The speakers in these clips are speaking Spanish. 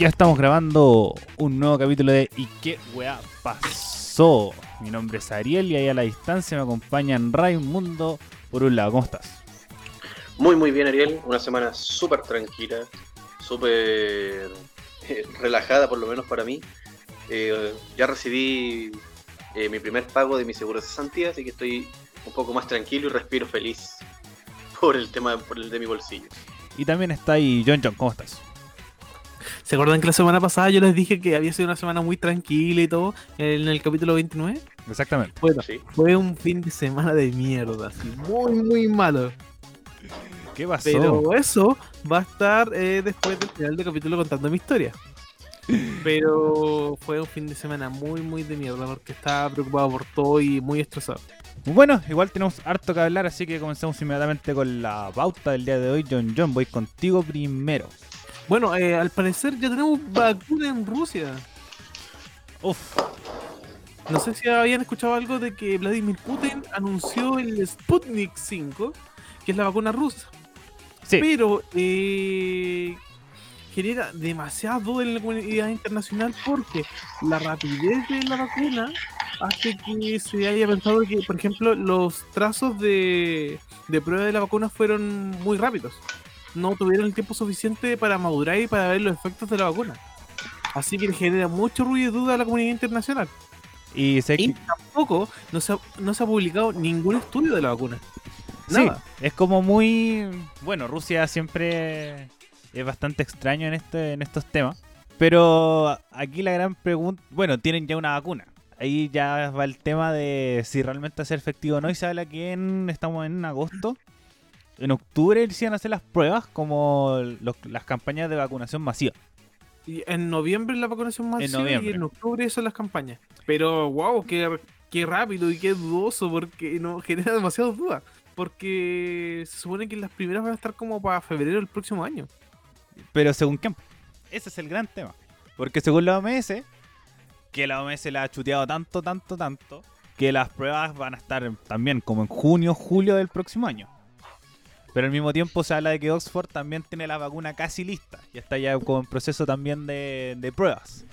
ya estamos grabando un nuevo capítulo de ¿Y qué weá pasó? Mi nombre es Ariel y ahí a la distancia me acompañan Raimundo por un lado. ¿Cómo estás? Muy, muy bien, Ariel. Una semana súper tranquila, súper eh, relajada, por lo menos para mí. Eh, ya recibí eh, mi primer pago de mi seguro de cesantía, así que estoy un poco más tranquilo y respiro feliz por el tema por el de mi bolsillo. Y también está ahí John John, ¿cómo estás? ¿Se acuerdan que la semana pasada yo les dije que había sido una semana muy tranquila y todo en el capítulo 29? Exactamente. Bueno, Sí. fue un fin de semana de mierda, así, muy, muy malo. ¿Qué pasó? Pero eso va a estar eh, después del final del capítulo contando mi historia. Pero fue un fin de semana muy, muy de mierda porque estaba preocupado por todo y muy estresado. Bueno, igual tenemos harto que hablar, así que comencemos inmediatamente con la pauta del día de hoy. John John, voy contigo primero. Bueno, eh, al parecer ya tenemos vacuna en Rusia. Uf, No sé si habían escuchado algo de que Vladimir Putin anunció el Sputnik 5, que es la vacuna rusa. sí. Pero eh, genera demasiada duda en la comunidad internacional porque la rapidez de la vacuna hace que se haya pensado que, por ejemplo, los trazos de, de prueba de la vacuna fueron muy rápidos. No tuvieron el tiempo suficiente para madurar y para ver los efectos de la vacuna. Así que genera mucho ruido y duda a la comunidad internacional. Y sé Y que- tampoco no se ha, no se ha publicado ningún estudio de la vacuna. Sí, Nada. es como muy. Bueno, Rusia siempre es bastante extraño en, este, en estos temas. Pero aquí la gran pregunta. Bueno, tienen ya una vacuna. Ahí ya va el tema de si realmente va a ser efectivo o no. Y se habla que en, estamos en agosto. En octubre se iban a hacer las pruebas como los- las campañas de vacunación masiva. Y en noviembre la vacunación masiva noviembre. y en octubre son las campañas. Pero wow, qué, qué rápido y qué dudoso porque no genera demasiadas dudas. Porque se supone que las primeras van a estar como para febrero del próximo año. Pero según quién. Ese es el gran tema. Porque según la OMS, que la OMS la ha chuteado tanto, tanto, tanto, que las pruebas van a estar también como en junio, julio del próximo año. Pero al mismo tiempo se habla de que Oxford también tiene la vacuna casi lista. Y está ya como en proceso también de, de pruebas.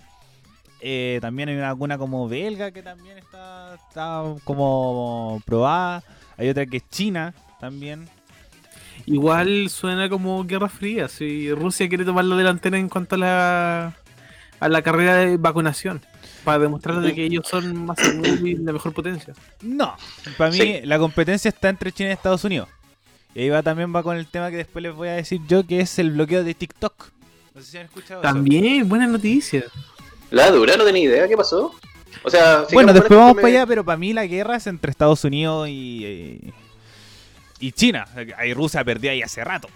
Eh, también hay una vacuna como belga que también está, está como probada. Hay otra que es China también. Igual suena como Guerra Fría. Si Rusia quiere tomar la delantera en cuanto a la, a la carrera de vacunación. Para demostrar de que ellos son más seguros y la mejor potencia. No, para mí Sí. la competencia está entre China y Estados Unidos. Y ahí va también va con el tema que después les voy a decir yo, que es el bloqueo de TikTok. No sé si han escuchado eso. También, buena noticia. La dura, no tenía idea, ¿qué pasó? O sea, Bueno, después esto vamos para allá, pero para mí la guerra es entre Estados Unidos y, eh, y China. Ahí Rusia perdió ahí hace rato.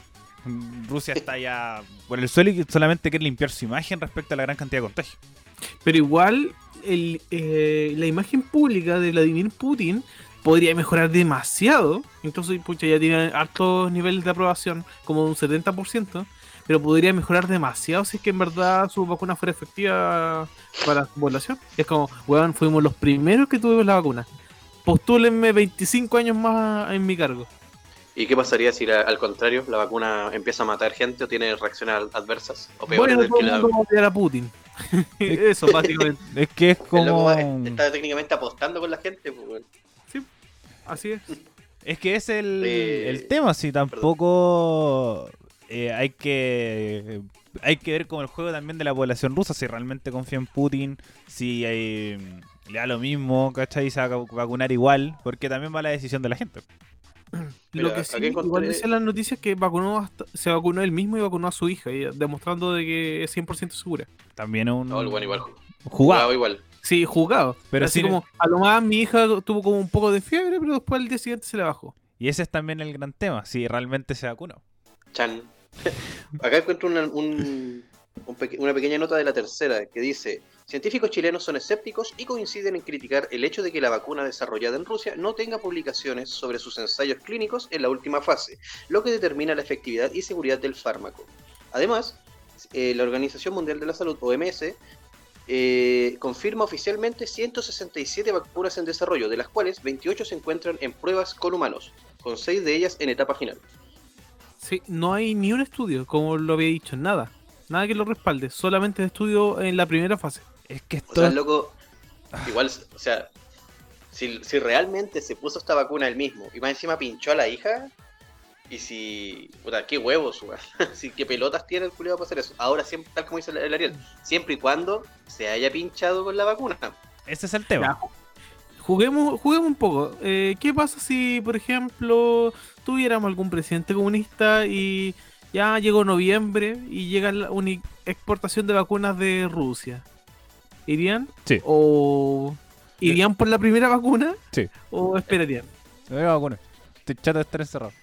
Rusia está ya por el suelo y solamente quiere limpiar su imagen respecto a la gran cantidad de contagios. Pero igual el, eh, la imagen pública de Vladimir Putin podría mejorar demasiado. Incluso pucha, ya tiene altos niveles de aprobación, como un 70%. Pero podría mejorar demasiado si es que en verdad su vacuna fuera efectiva para su población. Es como, weón, fuimos los primeros que tuvimos la vacuna. Postúlenme 25 años más en mi cargo. ¿Y qué pasaría si la- al contrario la vacuna empieza a matar gente o tiene reacciones adversas o peores Bueno, del que la... a Putin. Eso, básicamente. Es que es como... está técnicamente apostando con la gente, pues, weón. Así es. Es que es el, Eh, el tema, si tampoco eh, hay que hay que ver como el juego también de la población rusa, si realmente confía en Putin, si eh, le da lo mismo, ¿cachai? Y se va a vacunar igual, porque también va la decisión de la gente. Lo que sí, encontré- igual decían las noticias que vacunó hasta- se vacunó él mismo y vacunó a su hija, y demostrando de que es 100% segura. También es un No, el bueno, igual. jugado. Jugado igual. Sí, jugado. Pero así sí- como, a lo más mi hija tuvo como un poco de fiebre, pero después al día siguiente se le bajó. Y ese es también el gran tema, si realmente se vacunó. Chan. Acá encuentro una, un- un peque- una pequeña nota de la tercera que dice: Científicos chilenos son escépticos y coinciden en criticar el hecho de que la vacuna desarrollada en Rusia no tenga publicaciones sobre sus ensayos clínicos en la última fase, lo que determina la efectividad y seguridad del fármaco. Además, eh, la Organización Mundial de la Salud, OMS, eh, confirma oficialmente 167 vacunas en desarrollo, de las cuales 28 se encuentran en pruebas con humanos, con 6 de ellas en etapa final. Sí, no hay ni un estudio, como lo había dicho, nada. Nada que lo respalde, solamente estudio en la primera fase. Es que O esto. sea, loco, igual, o sea, si, si realmente se puso esta vacuna él mismo y más encima pinchó a la hija, y si. Puta, qué huevos, weón. si qué pelotas tiene el culiado para hacer eso. Ahora, siempre, tal como dice el el Ariel, siempre y cuando se haya pinchado con la vacuna. Ese es el tema. ju- juguemos, juguemos un poco. Eh, ¿Qué pasa si, por ejemplo, tuviéramos algún presidente comunista y ya llegó noviembre y llega la exportación de vacunas de Rusia? ¿Irían? Sí. ¿O irían por la primera vacuna? Sí. ¿O esperarían? Me voy a vacunar. Estoy chato de estar encerrado.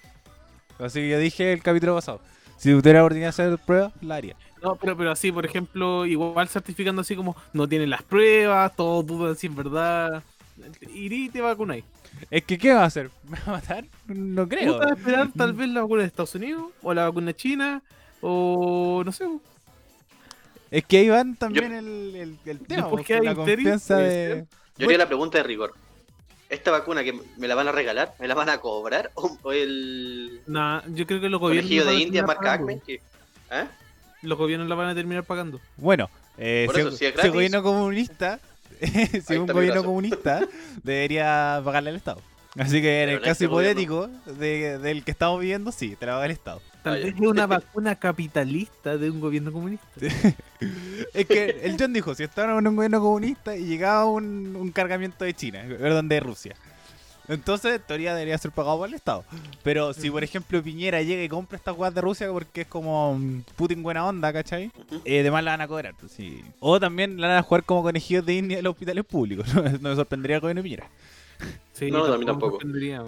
Así que ya dije el capítulo pasado. Si tuviera oportunidad de hacer pruebas, la haría. No, pero, pero así, por ejemplo, igual certificando así como no tienen las pruebas, todos dudan si es verdad. Irí y te vacunáis. Es que, ¿qué va a hacer? ¿Me va a matar? No creo. Puta, esperar tal vez la vacuna de Estados Unidos o la vacuna china o no sé. Es que ahí van también el, el, el tema. Porque la confianza de. Yo haría la pregunta de rigor. ¿Esta vacuna que me la van a regalar, me la van a cobrar? ¿O, o el Nah, yo creo que los gobiernos de India, pagando. Ackman? que- ¿Ah? Los gobiernos la van a terminar pagando. Bueno, eh, Por si, eso, si es si gratis. un gobierno comunista, si un gobierno comunista debería pagarle al Estado. Así que en Pero el caso este hipotético de- del que estamos viviendo, sí, te la paga el Estado. Tal vez es una vacuna capitalista de un gobierno comunista. Es que el John dijo, si estaba en un gobierno comunista y llegaba un, un cargamiento de China, perdón, de Rusia. Entonces, en teoría debería ser pagado por el Estado. Pero si, por ejemplo, Piñera llega y compra estas guas de Rusia porque es como mm, Putin buena onda, ¿cachai? Eh, además la van a cobrar. pues, sí. O también la van a jugar como conejillos de India en los hospitales públicos. No, me sorprendería el gobierno de Piñera. Sí, No, a mí tampoco. me sorprendería.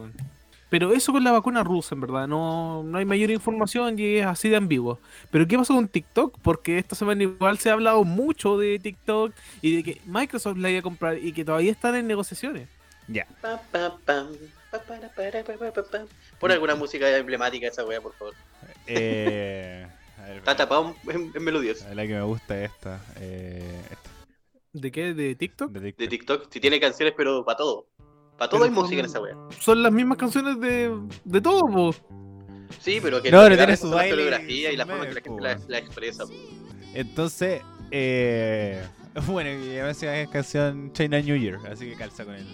Pero eso con la vacuna rusa, en verdad, no, no hay mayor información y es así de ambiguo. Pero ¿qué pasó con TikTok? Porque esta semana igual se ha hablado mucho de TikTok y de que Microsoft la iba a comprar y que todavía están en negociaciones. Ya. Pon alguna música emblemática esa wea, por favor. Eh, a ver, Está tapado en, en melodías. la que me gusta es esta. Eh, esta ¿De qué? ¿De TikTok? de. TikTok, si tiene canciones, pero para todo. Para todo Pero hay música en son- esa wea. Son las mismas canciones de, de todo, po. Sí, pero que No, pero tiene su la baile y coreografía y la forma que la gente la, la expresa. po. Entonces, eh, bueno, y además se llama canción China New Year, así que calza con el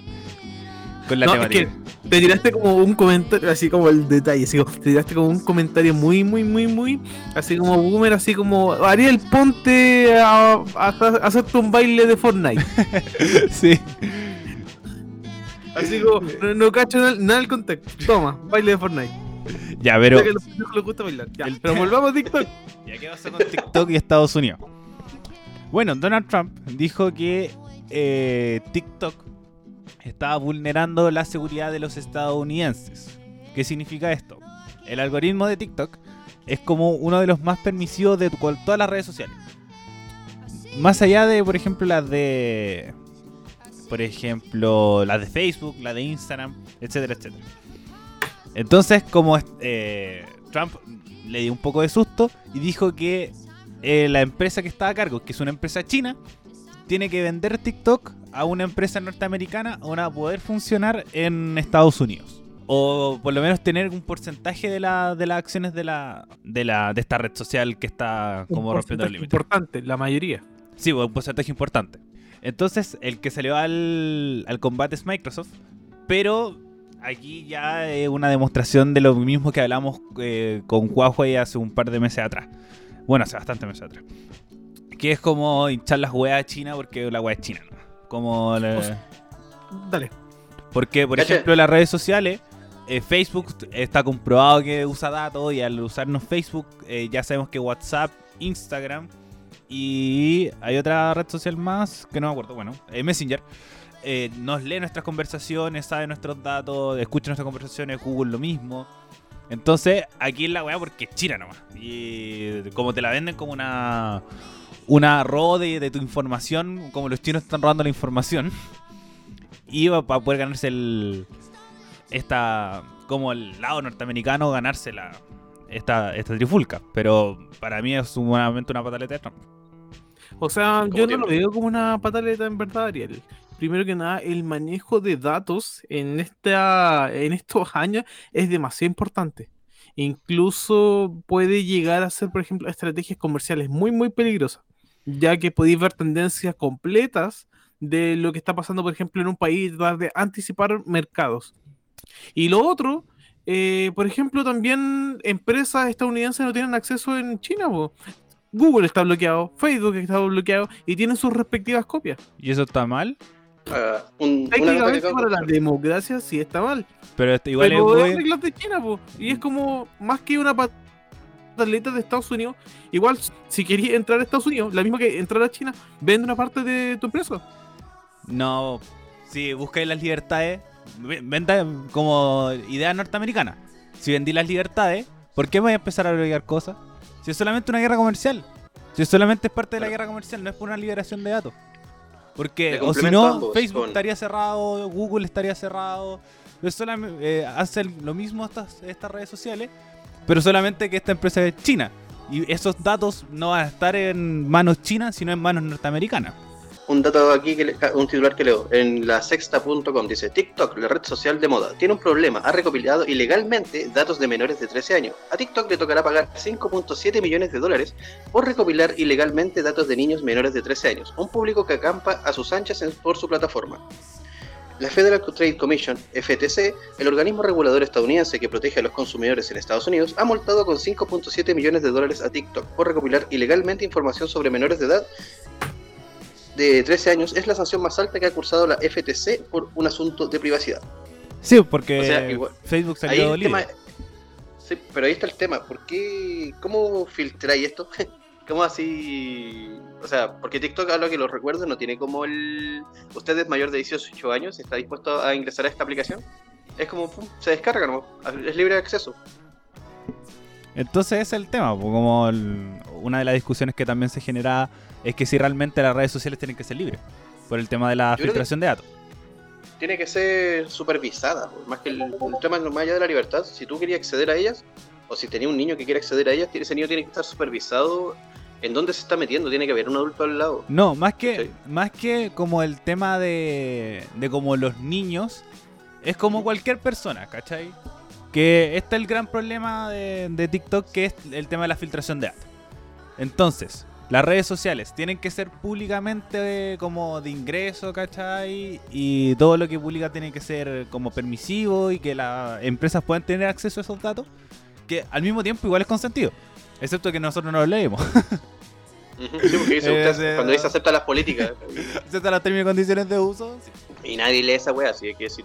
con la No, es temática. que te tiraste como un comentario, así como el detalle, así como, te tiraste como un comentario muy, muy, muy, muy, así como boomer, así como, Ariel, ponte a, a- a hacerte un baile de Fortnite. sí. Así como, no, no cacho nada, nada del contexto. Toma, baile de Fortnite. Ya, pero que los gusta bailar. Ya, el- pero volvamos a TikTok. ¿Ya qué pasó con TikTok y Estados Unidos? Bueno, Donald Trump dijo que eh, TikTok estaba vulnerando la seguridad de los estadounidenses. ¿Qué significa esto? El algoritmo de TikTok es como uno de los más permisivos de todas las redes sociales. Más allá de, por ejemplo, las de. Por ejemplo, las de Facebook, las de Instagram, etcétera, etcétera. Entonces, como eh, Trump le dio un poco de susto y dijo que eh, la empresa que estaba a cargo, que es una empresa china, tiene que vender TikTok a una empresa norteamericana para poder funcionar en Estados Unidos. O por lo menos tener un porcentaje de, la, de las acciones de la, de la de esta red social que está como rompiendo el límite. importante, la mayoría. Sí, un porcentaje importante. Entonces, el que salió al, al combate es Microsoft, pero aquí ya es una demostración de lo mismo que hablamos eh, con Huawei hace un par de meses atrás. Bueno, hace bastante meses atrás. Que es como hinchar las weas a China porque la wea es china, ¿no? Como la- O sea, Dale. porque, por ejemplo, las redes sociales, eh, Facebook está comprobado que usa datos y al usarnos Facebook eh, ya sabemos que WhatsApp, Instagram y hay otra red social más que no me acuerdo, bueno, eh, Messenger. eh, nos lee nuestras conversaciones, sabe nuestros datos, escucha nuestras conversaciones, Google lo mismo. Entonces, aquí es la weá porque es China nomás. Y como te la venden como una una robo de, tu información, como los chinos están robando la información. Y para poder ganarse el. Esta. Como el lado norteamericano, ganarse la. Esta, esta trifulca. Pero para mí es sumamente una pataleta de. O sea, yo no lo veo como una pataleta en verdad, Ariel. Primero que nada, el manejo de datos en esta en estos años es demasiado importante. incluso puede llegar a ser, por ejemplo, estrategias comerciales muy, muy peligrosas, ya que podéis ver tendencias completas de lo que está pasando, por ejemplo, en un país, tratar de anticipar mercados. Y lo otro, eh, por ejemplo, también empresas estadounidenses no tienen acceso en China. po. Google está bloqueado, Facebook está bloqueado y tienen sus respectivas copias. ¿Y eso está mal? Ah, un- nota que Técnicamente para la democracia sí está mal. Pero este- igual pero es muy- reglas de China, po. Y es como más que una pataleta de Estados Unidos. Igual, si querías entrar a Estados Unidos, la misma que entrar a China, vende una parte de tu empresa. No, si buscáis las libertades, ve- venda como idea norteamericana. Si vendí las libertades, ¿por qué voy a empezar a bloquear cosas? Si es solamente una guerra comercial. Si solamente es parte de la guerra comercial, no es por una liberación de datos. Porque, o si no, Facebook con- estaría cerrado, Google estaría cerrado. Es solamente, eh, hacen lo mismo estas, estas redes sociales, pero solamente que esta empresa es china. Y esos datos no van a estar en manos chinas, sino en manos norteamericanas. Un dato aquí, un titular que leo, en la sexta.com dice, TikTok, la red social de moda, tiene un problema, ha recopilado ilegalmente datos de menores de 13 años. A TikTok le tocará pagar 5.7 millones de dólares por recopilar ilegalmente datos de niños menores de 13 años, un público que acampa a sus anchas por su plataforma. La Federal Trade Commission, FTC, el organismo regulador estadounidense que protege a los consumidores en Estados Unidos, ha multado con 5.7 millones de dólares a TikTok por recopilar ilegalmente información sobre menores de edad de 13 años es la sanción más alta que ha cursado la FTC por un asunto de privacidad. Sí, porque O sea, igual- Facebook Ahí salió libre. tema, sí, pero ahí está el tema. ¿Por qué? ¿Cómo filtráis esto? ¿Cómo así? O sea, porque TikTok, a lo que lo recuerdo, no tiene como el. Usted es mayor de 18 años, está dispuesto a ingresar a esta aplicación. Es como, pum, se descarga, ¿no? Es libre de acceso. Entonces ese es el tema, como el- una de las discusiones que también se genera es que si realmente las redes sociales tienen que ser libres, por el tema de la Yo filtración de datos. Tiene que ser supervisada, más que el, el tema más allá de la libertad. Si tú querías acceder a ellas, o si tenía un niño que quiere acceder a ellas, ese niño tiene que estar supervisado en dónde se está metiendo, tiene que haber un adulto al lado. No, más que, Sí. más que como el tema de, de como los niños, es como cualquier persona, ¿cachai? Que este es el gran problema de, de TikTok, que es el tema de la filtración de datos. Entonces, las redes sociales tienen que ser públicamente como de ingreso, ¿cachai? Y todo lo que publica tiene que ser como permisivo y que las empresas puedan tener acceso a esos datos, que al mismo tiempo igual es consentido. Excepto que nosotros no los leemos. Ujú, sí, porque dice Eh, usted, cuando dice acepta las políticas Excepto las términos y condiciones de uso. sí. y nadie lee esa wea, así hay que decir,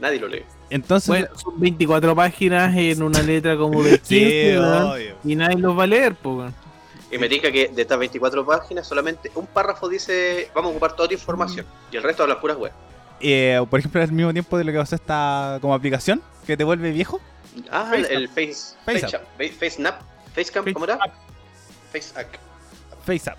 nadie lo lee. Entonces, Bueno, son 24 páginas en una letra como de 15, sí, obvio. y nadie los va a leer, po, weón. Y me diga que de estas 24 páginas solamente un párrafo dice vamos a ocupar toda tu información y el resto hablan puras weas. Eh, por ejemplo, al mismo tiempo de lo que pasó esta como aplicación que te vuelve viejo. Ah, el, el Face, FaceApp. FaceApp, Face, FaceNap, Facecam, ¿cómo era? FaceApp. FaceApp.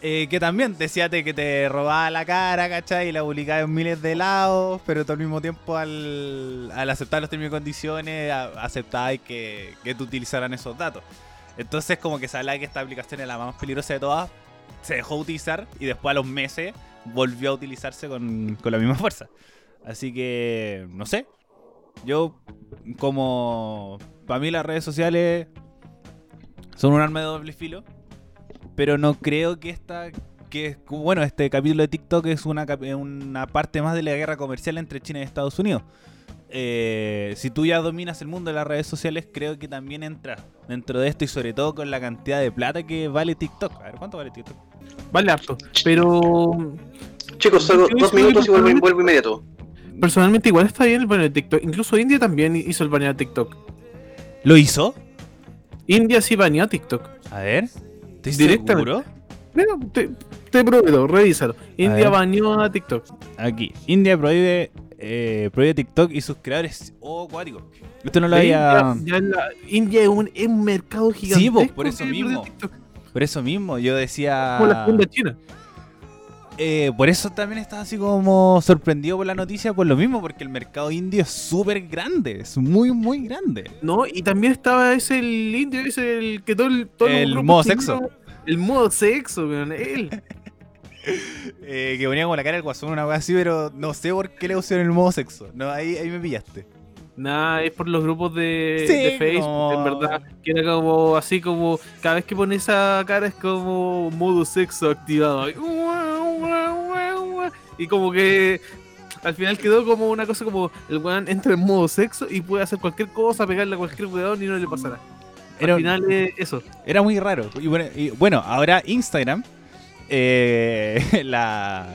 Eh, que también decía te- que te robaba la cara, ¿cachai? Y la publicaba en miles de lados, pero tú al mismo tiempo al, al aceptar los términos y condiciones, aceptabas que, que te utilizaran esos datos. Entonces como que se hablaba que esta aplicación era la más peligrosa de todas, se dejó de utilizar y después a los meses volvió a utilizarse con, con la misma fuerza. Así que, no sé. Yo, como... Para mí las redes sociales son un arma de doble filo. Pero no creo que esta... Que, bueno, este capítulo de TikTok es una, una parte más de la guerra comercial entre China y Estados Unidos. Eh, si tú ya dominas el mundo de las redes sociales, creo que también entras dentro de esto y sobre todo con la cantidad de plata que vale TikTok. A ver, ¿cuánto vale TikTok? Vale harto. Pero Chicos, salgo dos minutos y vuelvo, inmediato. personalmente igual está bien el baneo de TikTok. Incluso India también hizo el baneo de TikTok. ¿Lo hizo? India sí baneó a TikTok. A ver. ¿Estás Directamente. seguro? Mira, te, te prometo, revísalo. India baneó a TikTok. Aquí. India prohíbe, eh, prohíbe TikTok y sus creadores. Oh, acuático. Esto no lo Sí, había. la- India es un, es un mercado gigantesco. po, por eso mismo. Por eso mismo, yo decía. Como la segunda China. Eh, por eso también estaba así como sorprendido por la noticia, por lo mismo, porque el mercado indio es súper grande, es muy, muy grande. No, y también estaba ese el indio, ese el que todo el, todo El modo sexo. El modo sexo, weón. Él. Eh, que ponía como la cara del guasón, una wea así, pero no sé por qué le pusieron el modo sexo. No, ahí, ahí me pillaste. Nada, es por los grupos de, Sí, de Facebook, no. en verdad. Que era como así como. Cada vez que pone esa cara es como modo sexo activado. Y como que al final quedó como una cosa como el weón entra en modo sexo y puede hacer cualquier cosa, pegarle a cualquier weón y no le pasará. Era- Al final es eso. Era muy raro. Y bueno, y bueno, ahora Instagram, eh, la.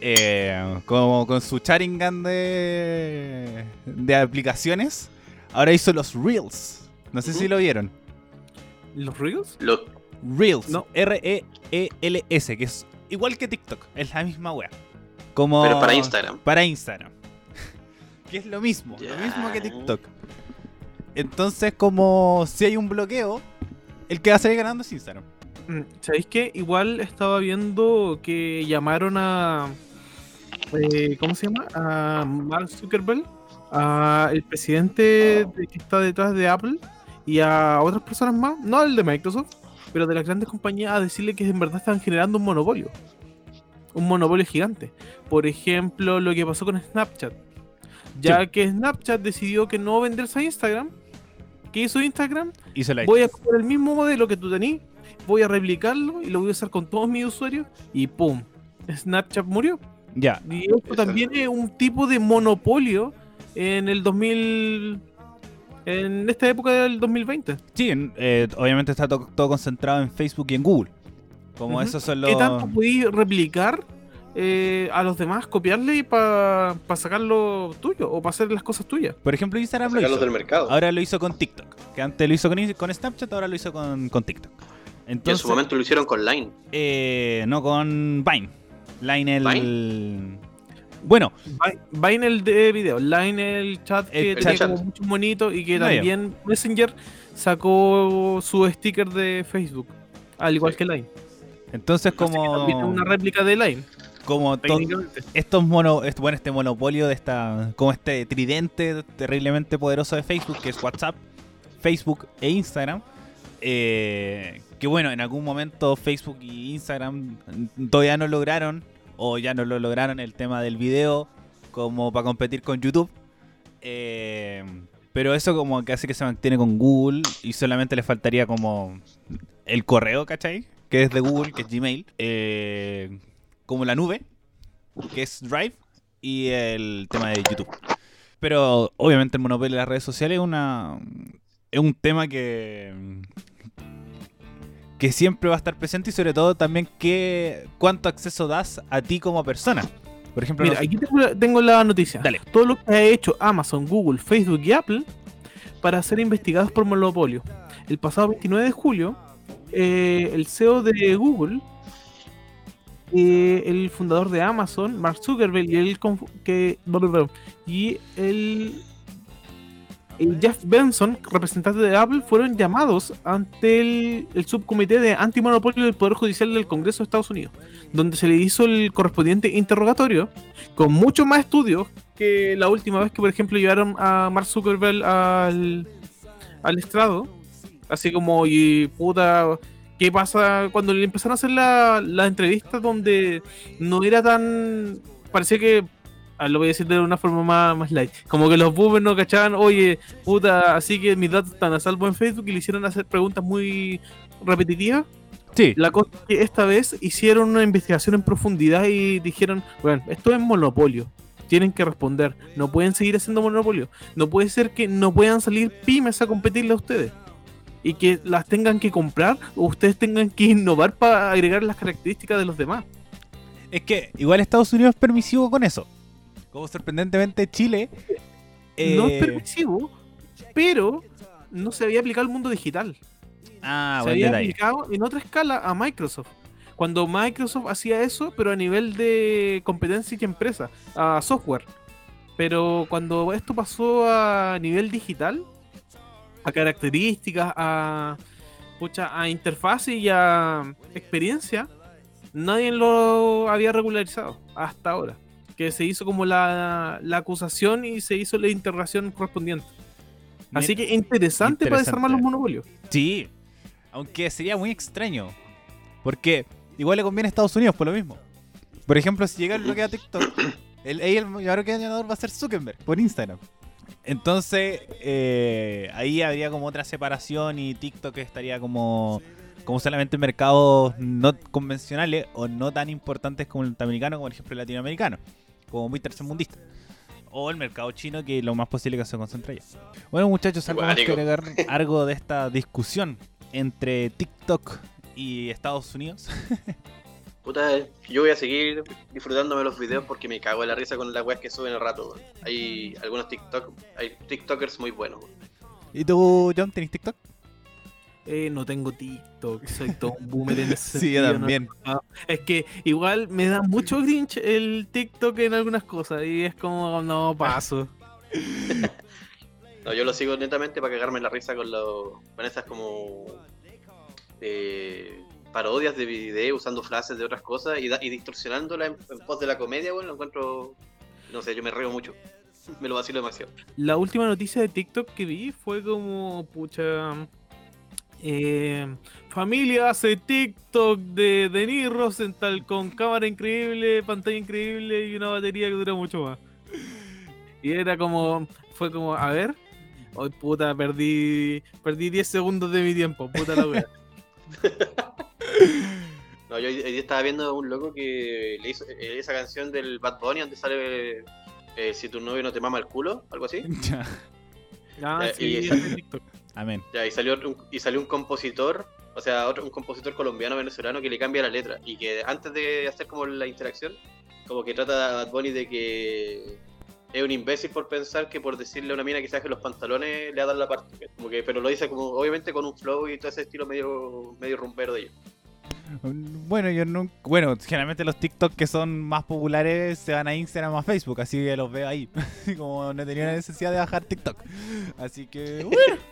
eh, como con su Sharingan de, de aplicaciones, ahora hizo los Reels. No sé si lo vieron. ¿Los Reels? Lo- Reels. No. R-E-E-L-S, que es igual que TikTok. Es la misma wea. Como pero para Instagram. Para Instagram. que es lo mismo. Lo mismo que TikTok. Entonces, como si hay un bloqueo, el que va a salir ganando es Instagram. Mm, ¿Sabéis qué? Igual estaba viendo que llamaron a. eh, ¿Cómo se llama? A Mark Zuckerberg, a el presidente de- que está detrás de Apple y a otras personas más, no al de Microsoft, pero de las grandes compañías, a decirle que en verdad están generando un monopolio. Un monopolio gigante. Por ejemplo, lo que pasó con Snapchat. Ya Sí. que Snapchat decidió que no venderse a Instagram. ¿Qué hizo Instagram? Hizo voy a coger el mismo modelo que tú tenías, voy a replicarlo y lo voy a usar con todos mis usuarios y ¡pum! Snapchat murió. Ya. Y esto también es un tipo de monopolio en el 2000... En esta época del 2020. Sí, eh, obviamente está to- todo concentrado en Facebook y en Google. Como esos son los. ¿Qué tanto podéis replicar eh, a los demás, copiarle para sacarlo tuyo o para hacer las cosas tuyas? Por ejemplo, Instagram lo hizo. del mercado. Ahora lo hizo con TikTok. Que antes lo hizo con, con Snapchat, ahora lo hizo con, con TikTok. En su momento lo hicieron con Line. eh, no con Vine. Line el. Bueno, Vi- Vine el de video, Line el chat que El tenía chat. como muchos monitos y que también Messenger sacó su sticker de Facebook, al igual Sí. que Line. entonces que como. una réplica de Line, Como estos mono, est- bueno, este monopolio de esta, como este tridente terriblemente poderoso de Facebook, que es WhatsApp, Facebook e Instagram, eh, que bueno, en algún momento Facebook y Instagram todavía no lograron, o ya no lo lograron el tema del video, como para competir con YouTube. Eh, pero eso como que hace que se mantiene con Google y solamente le faltaría como el correo, ¿cachai? Que es de Google, que es Gmail. eh, como la nube, que es Drive, y el tema de YouTube. Pero obviamente el monopolio de las redes sociales es una es un tema que que siempre va a estar presente y sobre todo también que cuánto acceso das a ti como persona. Por ejemplo, Mira, aquí tengo la, tengo la noticia. Dale. Todo lo que ha hecho Amazon, Google, Facebook y Apple para ser investigados por monopolio. El pasado 29 de julio, eh, el CEO de Google, eh, el fundador de Amazon, Mark Zuckerberg, y el que y el, el Jeff Benson, representante de Apple, fueron llamados ante el, el subcomité de antimonopolio del Poder Judicial del Congreso de Estados Unidos, donde se le hizo el correspondiente interrogatorio con mucho más estudios que la última vez que, por ejemplo, llevaron a Mark Zuckerberg al, al estrado. Así como, y puta, ¿qué pasa cuando le empezaron a hacer la, la entrevista donde no era tan. Parecía que. Ah, lo voy a decir de una forma más, más light. Como que los boomers no cachaban, oye, puta, así que mis datos están a salvo en Facebook y le hicieron hacer preguntas muy repetitivas. sí, La cosa es que esta vez hicieron una investigación en profundidad y dijeron, bueno, esto es monopolio. Tienen que responder. No pueden seguir haciendo monopolio. No puede ser que no puedan salir pymes a competirle a ustedes. Y que las tengan que comprar o ustedes tengan que innovar para agregar las características de los demás. es que igual Estados Unidos es permisivo con eso. Como sorprendentemente Chile No eh, es permisivo, pero no se había aplicado al mundo digital. Ah, se había detalle. aplicado en otra escala a Microsoft. Cuando Microsoft hacía eso, pero a nivel de competencia y empresa, a software. Pero cuando esto pasó a nivel digital, a características, a, pucha, a interfaz y a experiencia, nadie lo había regularizado hasta ahora. Que se hizo como la, la acusación y se hizo la interrogación correspondiente. Así que interesante, para desarmar los Interesante. monopolios. Sí, aunque sería muy extraño. Porque igual le conviene a Estados Unidos por lo mismo. Por ejemplo, si llega el bloqueo a TikTok, el, el mayor ganador va a ser Zuckerberg por Instagram. Entonces, eh, ahí habría como otra separación y TikTok estaría como, como solamente mercados no convencionales o no tan importantes como el norteamericano, como por ejemplo el latinoamericano, como muy tercermundista. O el mercado chino, que lo más posible que se concentre allá. Bueno, muchachos, algo más que agregar algo de esta discusión entre TikTok y Estados Unidos. Puta, yo voy a seguir disfrutándome los videos porque me cago en la risa con las weas que suben el rato. Hay algunos TikTok, hay TikTokers muy buenos. ¿Y tú, John, tenés TikTok? Eh, no tengo TikTok, soy todo un boomer en ese Sí, yo sentido, no- también. Es que igual me da mucho cringe el TikTok en algunas cosas y es como, no paso. No, yo lo sigo netamente para cagarme en la risa con, lo, con esas como eh, parodias de video usando frases de otras cosas y, da- y distorsionándola en, en pos de la comedia, bueno, lo encuentro, no sé, yo me río mucho. Me lo vacilo demasiado. La última noticia de TikTok que vi fue como, pucha, eh, familia hace TikTok de Denis Rosenthal con cámara increíble, pantalla increíble y una batería que dura mucho más. Y era como, fue como, a ver, hoy puta, perdí, perdí 10 segundos de mi tiempo, puta la wea. No, yo hoy, hoy día estaba viendo un loco que le hizo eh, esa canción del Bad Bunny donde sale eh, Si tu novio no te mama el culo, algo así. Ya. Ah, Eh, sí, y esa-. Amén. Ya, y salió un, y salió un compositor, o sea, otro, un compositor colombiano venezolano que le cambia la letra y que antes de hacer como la interacción, como que trata a Bad Bunny de que es un imbécil por pensar que por decirle a una mina que se baje los pantalones le ha dado la parte. Como que, pero lo dice como, obviamente con un flow y todo ese estilo medio, medio rumbero de ellos. Bueno, yo no. Bueno, generalmente los TikTok que son más populares se van a Instagram o a Facebook, así que los veo ahí. Como no tenía la necesidad de bajar TikTok. Así que, bueno.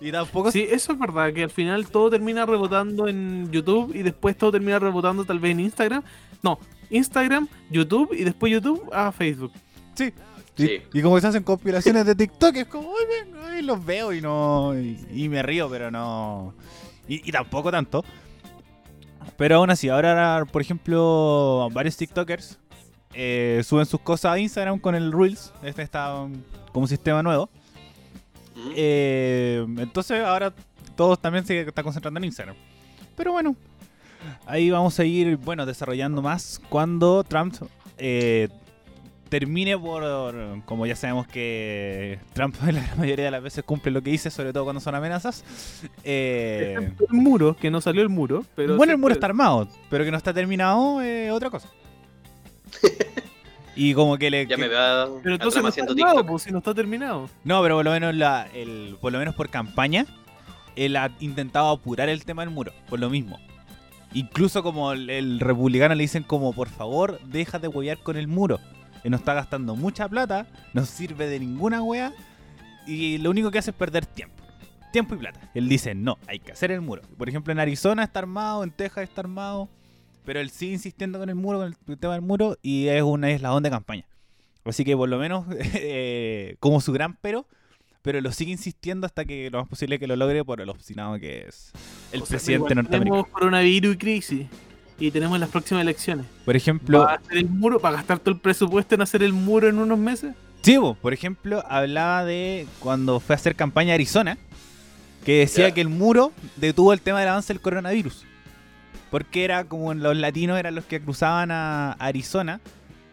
Y tampoco. Sí, eso es verdad, que al final todo termina rebotando en YouTube y después todo termina rebotando tal vez en Instagram. No, Instagram, YouTube y después YouTube a Facebook. Sí. Sí. Y, y como se hacen compilaciones de TikTok, es como, "Ay, los veo y no. Y, y me río, pero no. Y, y tampoco tanto. Pero aún así, ahora, por ejemplo, varios TikTokers eh, suben sus cosas a Instagram con el Reels. Este está um, como un sistema nuevo. Eh, entonces ahora todos también se están concentrando en Instagram. Pero bueno, ahí vamos a ir, bueno, desarrollando más cuando Trump eh, termine por, como ya sabemos que Trump la mayoría de las veces cumple lo que dice, sobre todo cuando son amenazas. eh, el muro, que no salió el muro. Pero bueno, el muro puede- está armado, pero que no está terminado es otra cosa. Y como que le... Ya que- me va Pero a entonces no está haciendo armado, pues, si no está terminado. No, pero por lo menos la, el, por lo menos por campaña, él ha intentado apurar el tema del muro, por lo mismo. Incluso como el, el republicano le dicen como, por favor, deja de huevear con el muro. Que nos está gastando mucha plata, no sirve de ninguna wea, y lo único que hace es perder tiempo. Tiempo y plata. Él dice, no, hay que hacer el muro. Por ejemplo, en Arizona está armado, en Texas está armado, pero él sigue insistiendo con el muro, con el tema del muro, y es una eslabón de campaña. Así que por lo menos, eh, como su gran pero, pero lo sigue insistiendo hasta que lo más posible que lo logre por el obstinado que es el O sea, presidente norteamericano. Tenemos coronavirus y crisis. Y tenemos las próximas elecciones. Por ejemplo, ¿Va a hacer el muro? ¿Para gastar todo el presupuesto en hacer el muro en unos meses? sí, por ejemplo, hablaba de cuando fue a hacer campaña a Arizona, que decía que el muro detuvo el tema del avance del coronavirus. Porque era como los latinos eran los que cruzaban a Arizona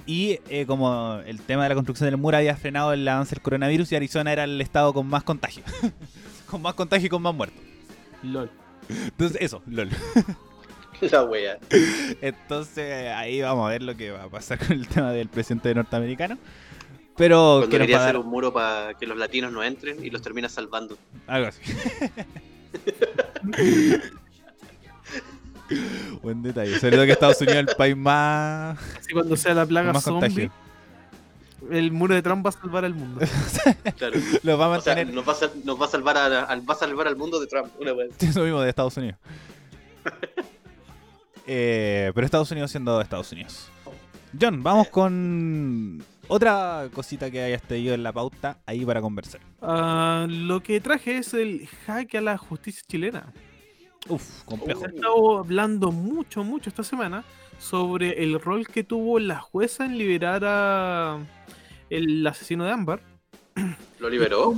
y eh, como el tema de la construcción del muro había frenado el avance del coronavirus y Arizona era el estado con más contagio. con más contagio y con más muertos. LOL. Entonces, eso, lol. La wea. Entonces, ahí vamos a ver lo que va a pasar con el tema del presidente norteamericano. Pero Cuando quería a hacer un muro para que los latinos no entren y los termina salvando. algo así. Buen detalle. Sobre todo que Estados Unidos es el país más, Así cuando sea la plaga más zombie, contagio. el muro de Trump va a salvar al mundo. Claro. Lo va a O sea, mantener. nos va a, sal- nos va a salvar a- va a salvar al mundo de Trump. Una wea. Eso mismo de Estados Unidos. Eh, pero Estados Unidos siendo Estados Unidos. John, vamos con otra cosita que hayas tenido en la pauta ahí para conversar. Ah, lo que traje es el jaque a la justicia chilena. Uf, complejo. Se ha estado hablando mucho, mucho esta semana sobre el rol que tuvo la jueza en liberar a el asesino de Ámbar. ¿Lo liberó?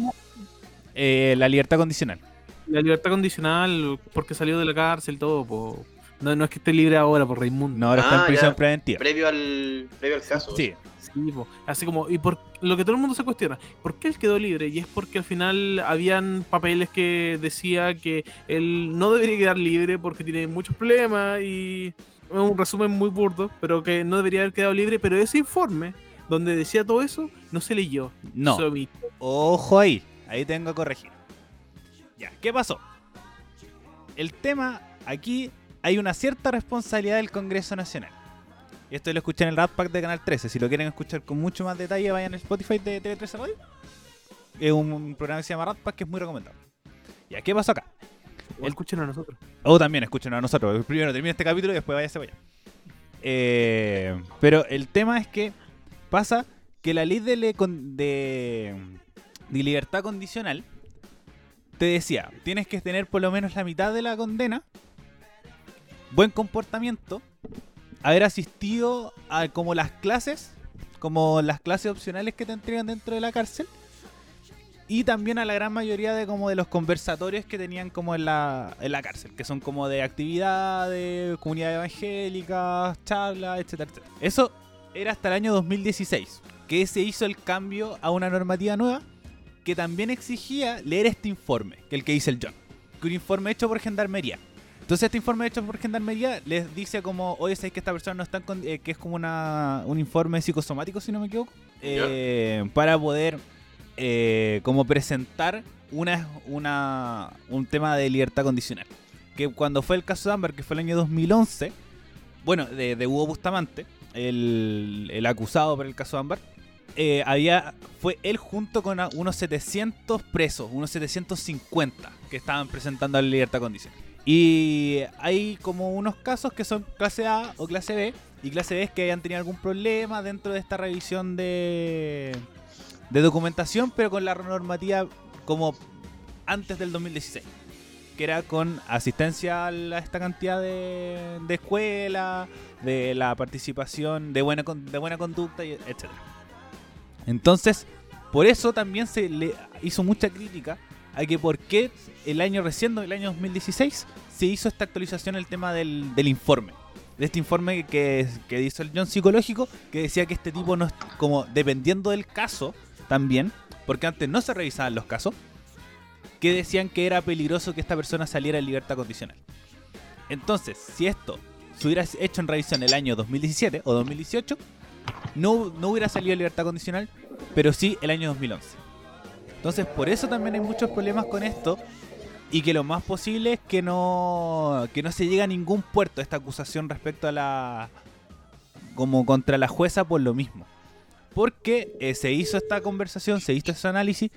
Eh, la libertad condicional. La libertad condicional, porque salió de la cárcel, todo, po. No, no es que esté libre ahora por Raimundo. No, ahora está Ah, en prisión ya. preventiva. Previo al, previo al caso. Sí, Sí, po. Así como, y por lo que todo el mundo se cuestiona, ¿por qué él quedó libre? Y es porque al final habían papeles que decía que él no debería quedar libre porque tiene muchos problemas y es un resumen muy burdo, pero que no debería haber quedado libre, pero ese informe donde decía todo eso no se leyó. no. Ojo ahí, ahí tengo que corregir. Ya, ¿qué pasó? El tema, aquí hay una cierta responsabilidad del Congreso Nacional. Y esto lo escuché en el Rat Pack de Canal 13. Si lo quieren escuchar con mucho más detalle, vayan al Spotify de TV13 Radio. Es un, programa que se llama Rat Pack que es muy recomendable. Ya, ¿qué pasó acá? O escuchen a nosotros. O también escuchen a nosotros. Primero termine este capítulo y después váyase para allá. Eh, pero el tema es que pasa que la ley de, le- con- de, de libertad condicional te decía, tienes que tener por lo menos la mitad de la condena, buen comportamiento, haber asistido a como las clases, como las clases opcionales que te entregan dentro de la cárcel, y también a la gran mayoría de como de los conversatorios que tenían como en la, en la cárcel, que son como de actividades, comunidades evangélicas, charlas, etcétera. Eso era hasta el año 2016, que se hizo el cambio a una normativa nueva que también exigía leer este informe, que el que dice el John, que un informe hecho por Gendarmería. Entonces este informe hecho por Gendarmería les dice como, oye, sabéis que esta persona no está con, eh, que es como una, un informe psicosomático, si no me equivoco, eh, para poder eh, como presentar una, una, un tema de libertad condicional. Que cuando fue el caso de Amber, que fue el año 2011, bueno, de, de Hugo Bustamante, el, el acusado por el caso de Amber, eh, había, fue él junto con unos 700 presos, unos 750 que estaban presentando la libertad condicional. Y hay como unos casos que son clase A o clase B, y clase B es que hayan tenido algún problema dentro de esta revisión de, de documentación, pero con la normativa como antes del 2016, que era con asistencia a esta cantidad de, de escuela, de la participación, de buena, de buena conducta, etc. Entonces, por eso también se le hizo mucha crítica a que por qué el año recién, el año 2016, se hizo esta actualización el tema del, del informe. De este informe que, que hizo el John psicológico, que decía que este tipo no es como dependiendo del caso también, porque antes no se revisaban los casos, que decían que era peligroso que esta persona saliera en libertad condicional. Entonces, si esto se hubiera hecho en revisión el año 2017 o 2018, no, no hubiera salido en libertad condicional, pero sí el año 2011. Entonces, por eso también hay muchos problemas con esto y que lo más posible es que no que no se llegue a ningún puerto esta acusación respecto a la como contra la jueza por lo mismo. Porque eh, se hizo esta conversación, se hizo ese análisis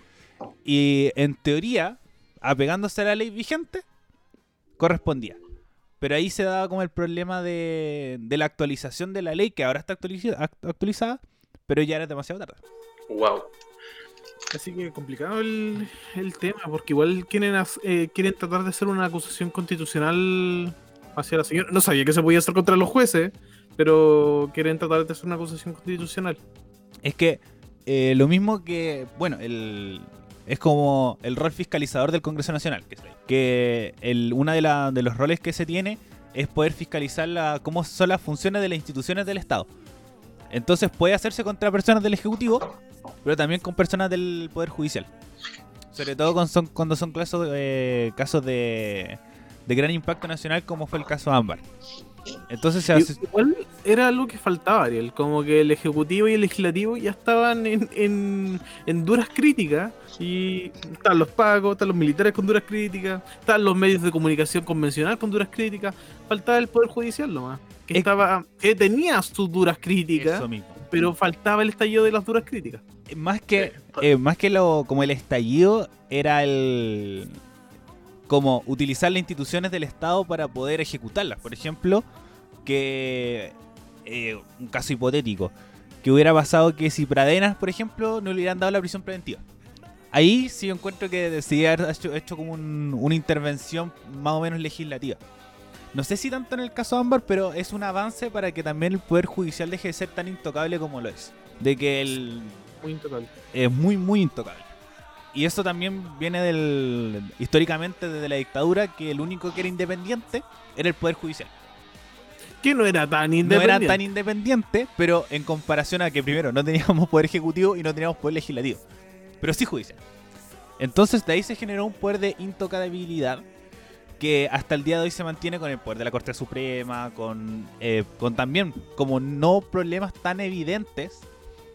y en teoría, apegándose a la ley vigente, correspondía. Pero ahí se daba como el problema de, de la actualización de la ley, que ahora está actualiza- act- actualizada, pero ya era demasiado tarde. Wow. Así que complicado el, el tema, porque igual quieren, eh, quieren tratar de hacer una acusación constitucional hacia la señora. No sabía que se podía hacer contra los jueces, pero quieren tratar de hacer una acusación constitucional. Es que eh, lo mismo que, bueno, el, es como el rol fiscalizador del Congreso Nacional, que, que el, una de, de los roles que se tiene es poder fiscalizar la, cómo son las funciones de las instituciones del Estado. Entonces puede hacerse contra personas del Ejecutivo, pero también con personas del Poder Judicial. Sobre todo con- son- cuando son casos, eh, casos de, de gran impacto nacional, como fue el caso Ámbar. Entonces se hace... Igual era algo que faltaba, Ariel. Como que el ejecutivo y el legislativo ya estaban en, en, en duras críticas. Y están los pagos, están los militares con duras críticas, están los medios de comunicación convencional con duras críticas. Faltaba el poder judicial nomás. Que Es- estaba, que tenía sus duras críticas, Eso mismo. pero faltaba el estallido de las duras críticas. más que eh, más que lo como el estallido era el como utilizar las instituciones del Estado para poder ejecutarlas. Por ejemplo, que eh, un caso hipotético que hubiera pasado que si Pradenas, por ejemplo, no le hubieran dado la prisión preventiva. Ahí sí yo encuentro que se haber hecho, hecho como un- una intervención más o menos legislativa. No sé si tanto en el caso Ámbar, pero es un avance para que también el Poder Judicial deje de ser tan intocable como lo es. De que el, Muy intocable. es muy, muy intocable. Y eso también viene del históricamente desde la dictadura que el único que era independiente era el poder judicial. Que no era tan No independiente. era tan independiente, pero en comparación a que primero no teníamos poder ejecutivo y no teníamos poder legislativo, pero sí judicial. Entonces de ahí se generó un poder de intocabilidad que hasta el día de hoy se mantiene con el poder de la Corte Suprema, con, eh, también como no problemas tan evidentes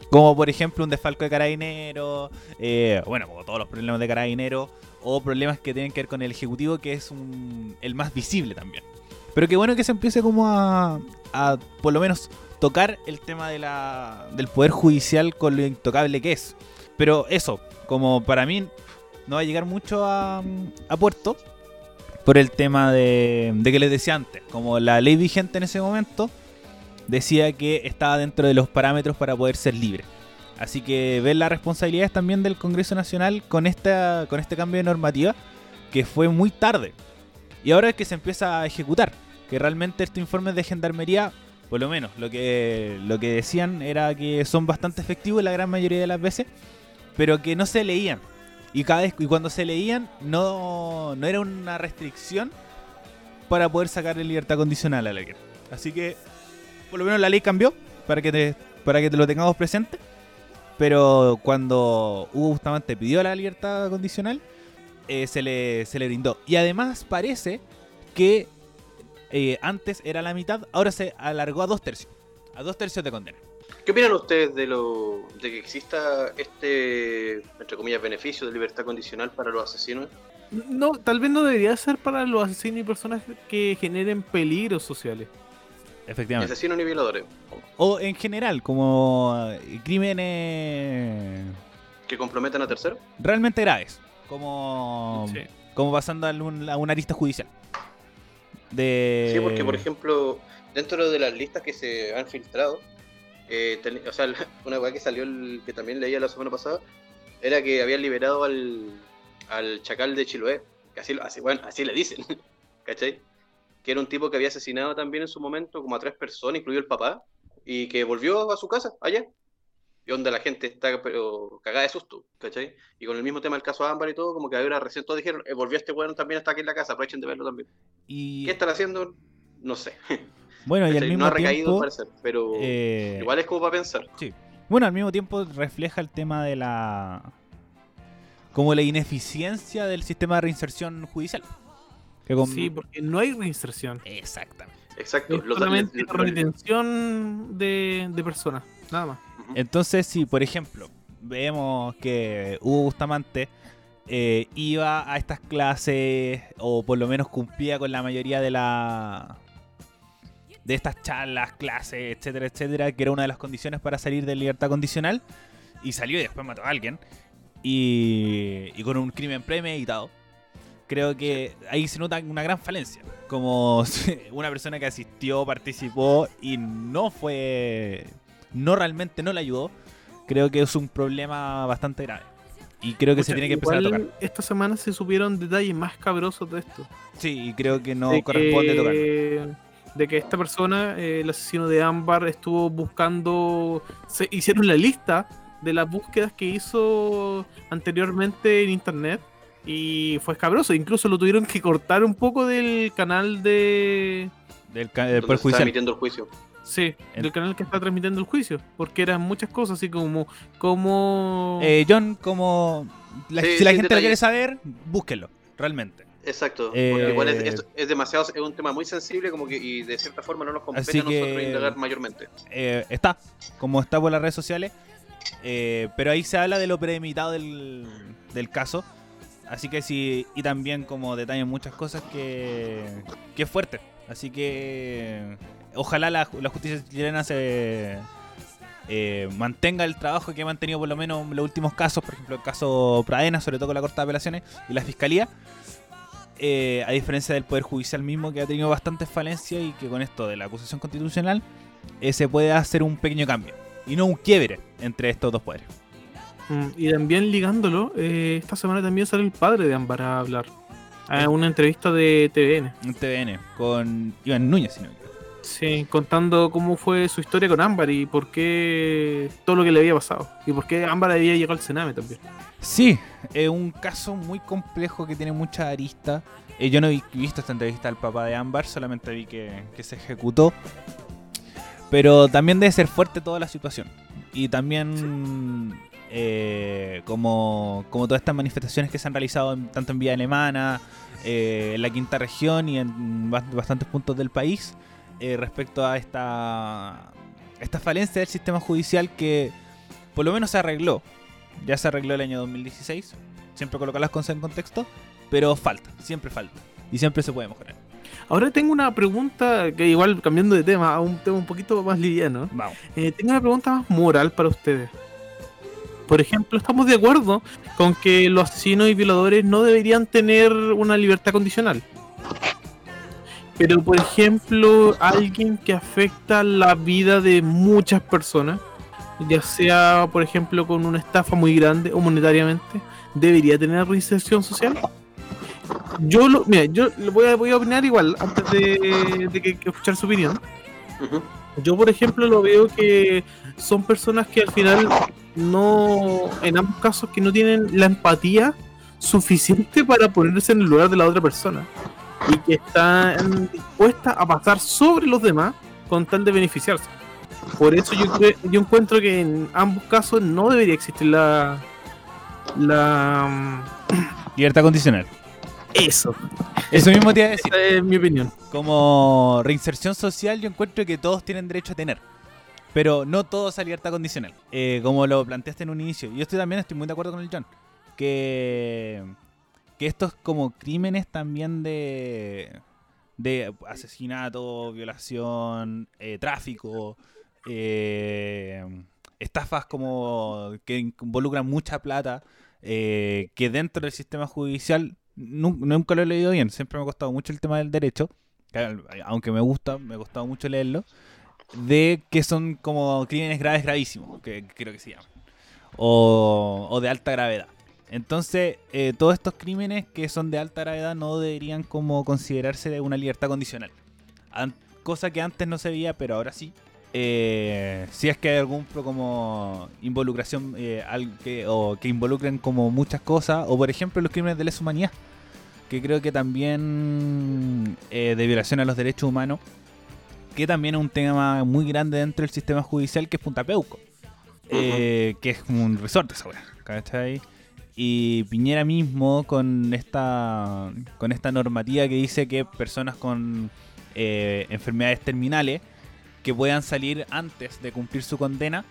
como por ejemplo un desfalco de carabinero, eh, bueno, como todos los problemas de carabinero, o problemas que tienen que ver con el Ejecutivo, que es un- el más visible también. Pero qué bueno que se empiece como a, a, por lo menos tocar el tema de la, del poder judicial con lo intocable que es. Pero eso, como para mí no va a llegar mucho a puerto por el tema de, que les decía antes, como la ley vigente en ese momento decía que estaba dentro de los parámetros para poder ser libre. Así que ver las responsabilidades también del Congreso Nacional con, esta, con este cambio de normativa que fue muy tarde. Y ahora es que se empieza a ejecutar. Que realmente estos informes de gendarmería, por lo menos, lo que, lo que decían era que son bastante efectivos la gran mayoría de las veces, pero que no se leían. Y cada vez y cuando se leían, no, no era una restricción para poder sacar libertad condicional a alguien. Así que, por lo menos la ley cambió para que te, para que lo tengamos presente. Pero cuando Hugo Bustamante pidió la libertad condicional, eh, se, le, se le brindó. Y además parece que eh, antes era la mitad, ahora se alargó a dos tercios. A dos tercios de condena. ¿Qué opinan ustedes de lo de que exista este, entre comillas, beneficio de libertad condicional para los asesinos? No, tal vez no debería ser para los asesinos y personas que generen peligros sociales. Ni Efectivamente. asesinos ni violadores. O en general, como eh, crímenes Que comprometan a terceros. realmente graves. Como, Sí. como pasando a, un- a una lista judicial. De... Sí, porque por ejemplo, dentro de las listas que se han filtrado, eh, ten- o sea, una weá que salió, el, que también leía la semana pasada, era que habían liberado al, al chacal de Chiloé, que así, así, bueno, así le dicen, ¿cachai? Que era un tipo que había asesinado también en su momento como a tres personas, incluido el papá, y que volvió a su casa, allá. Y donde la gente está pero cagada de susto, ¿cachai? Y con el mismo tema del caso Ámbar y todo, como que ahora recién todos dijeron, eh, volvió este weón también hasta aquí en la casa, aprovechen de verlo también. Y, ¿Qué están haciendo? No sé. bueno, y al mismo no ha recaído tiempo... parecer, pero eh, igual es como para pensar. Bueno, al mismo tiempo refleja el tema de la. como la ineficiencia del sistema de reinserción judicial. Que con- Sí, porque no hay reinserción. Exactamente. Exacto. Es solamente retención de, de personas, nada más. Entonces, si por ejemplo vemos que Hugo Bustamante eh, iba a estas clases, o por lo menos cumplía con la mayoría de la. De estas charlas, clases, etcétera, etcétera, que era una de las condiciones para salir de libertad condicional, y salió y después mató a alguien, y, y con un crimen premeditado. Creo que ahí se nota una gran falencia. Como una persona que asistió, participó y no fue. No realmente no le ayudó. Creo que es un problema bastante grave. Y creo que se tiene que empezar a tocar. Esta semana se supieron detalles más cabrosos de esto. Sí, y creo que no de corresponde que, tocarlo. De que esta persona, eh, el asesino de Ámbar, estuvo buscando. Se hicieron la lista de las búsquedas que hizo anteriormente en internet. Y fue escabroso. Incluso lo tuvieron que cortar un poco del canal de. Del, ca- del donde Poder se está Judicial. emitiendo el juicio. Sí, En- del canal que está transmitiendo el juicio. Porque eran muchas cosas, así como. como Eh, John, como. la- Sí, si la sí, gente lo quiere saber, búsquenlo. Realmente. Exacto. Eh, porque igual es, es- es demasiado, es un tema muy sensible como que y de cierta forma no nos compete Así a nosotros que- indagar mayormente. eh, está, como está por las redes sociales. eh, pero ahí se habla de lo premeditado del, del caso. Así que sí, y también como detallan muchas cosas que, que es fuerte. Así que ojalá la, la justicia chilena se eh, mantenga el trabajo que ha mantenido por lo menos en los últimos casos, por ejemplo el caso Pradena, sobre todo con la Corte de Apelaciones y la Fiscalía. Eh, a diferencia del Poder Judicial mismo que ha tenido bastantes falencias y que con esto de la acusación constitucional eh, se puede hacer un pequeño cambio y no un quiebre entre estos dos poderes. Mm, Y también ligándolo, eh, esta semana también sale el padre de Ámbar a hablar. A una entrevista de TVN. En TVN con Iván Núñez, si no. Sí, contando cómo fue su historia con Ámbar y por qué todo lo que le había pasado. Y por qué Ámbar había llegado al Sename también. Sí, es un caso muy complejo que tiene mucha arista. Eh, yo no he visto esta entrevista al papá de Ámbar, solamente vi que, que se ejecutó. Pero también debe ser fuerte toda la situación. Y también eh, como, como todas estas manifestaciones que se han realizado en- tanto en Vía Alemana, eh, en la quinta región y en bast- bastantes puntos del país eh, respecto a esta, esta falencia del sistema judicial que por lo menos se arregló. Ya se arregló el año 2016. Siempre colocar las cosas en contexto. Pero falta, siempre falta. Y siempre se puede mejorar. Ahora tengo una pregunta que igual cambiando de tema a un tema un poquito más liviano. Vamos. Eh, tengo una pregunta más moral para ustedes. Por ejemplo, ¿estamos de acuerdo con que los asesinos y violadores no deberían tener una libertad condicional? Pero, por ejemplo, alguien que afecta la vida de muchas personas, ya sea, por ejemplo, con una estafa muy grande o monetariamente, ¿debería tener reinserción social? Yo lo, mira, yo lo voy a, voy a opinar igual antes de, de que- que escuchar su opinión. Yo, por ejemplo, lo veo que son personas que al final no, en ambos casos, que no tienen la empatía suficiente para ponerse en el lugar de la otra persona y que están dispuestas a pasar sobre los demás con tal de beneficiarse. Por eso yo, yo encuentro que en ambos casos no debería existir la. La. mm, Libertad condicional. Eso. Eso mismo te iba a decir. Esa es mi opinión. Como reinserción social, yo encuentro que todos tienen derecho a tener. Pero no todos a libertad condicional. Eh, como lo planteaste en un inicio. Yo estoy también estoy muy de acuerdo con el John. Que, que estos como crímenes también de, de asesinato, violación, eh, tráfico, eh, estafas como que involucran mucha plata, eh, que dentro del sistema judicial nu- nunca lo he leído bien, siempre me ha costado mucho el tema del derecho, que, aunque me gusta, me ha costado mucho leerlo, de que son como crímenes graves gravísimos, que creo que se llaman, o, o de alta gravedad. Entonces, eh, todos estos crímenes que son de alta gravedad no deberían como considerarse de una libertad condicional. An- cosa que antes no se veía, pero ahora sí. Eh, si es que hay algún como involucración eh, al- que, o que involucren como muchas cosas, o por ejemplo los crímenes de lesa humanidad, que creo que también eh, de violación a los derechos humanos, que también es un tema muy grande dentro del sistema judicial, que es Punta Peuco, eh, que es como un resort esa ¿cachai? Y Piñera mismo con esta con esta normativa que dice que personas con eh, enfermedades terminales que puedan salir antes de cumplir su condena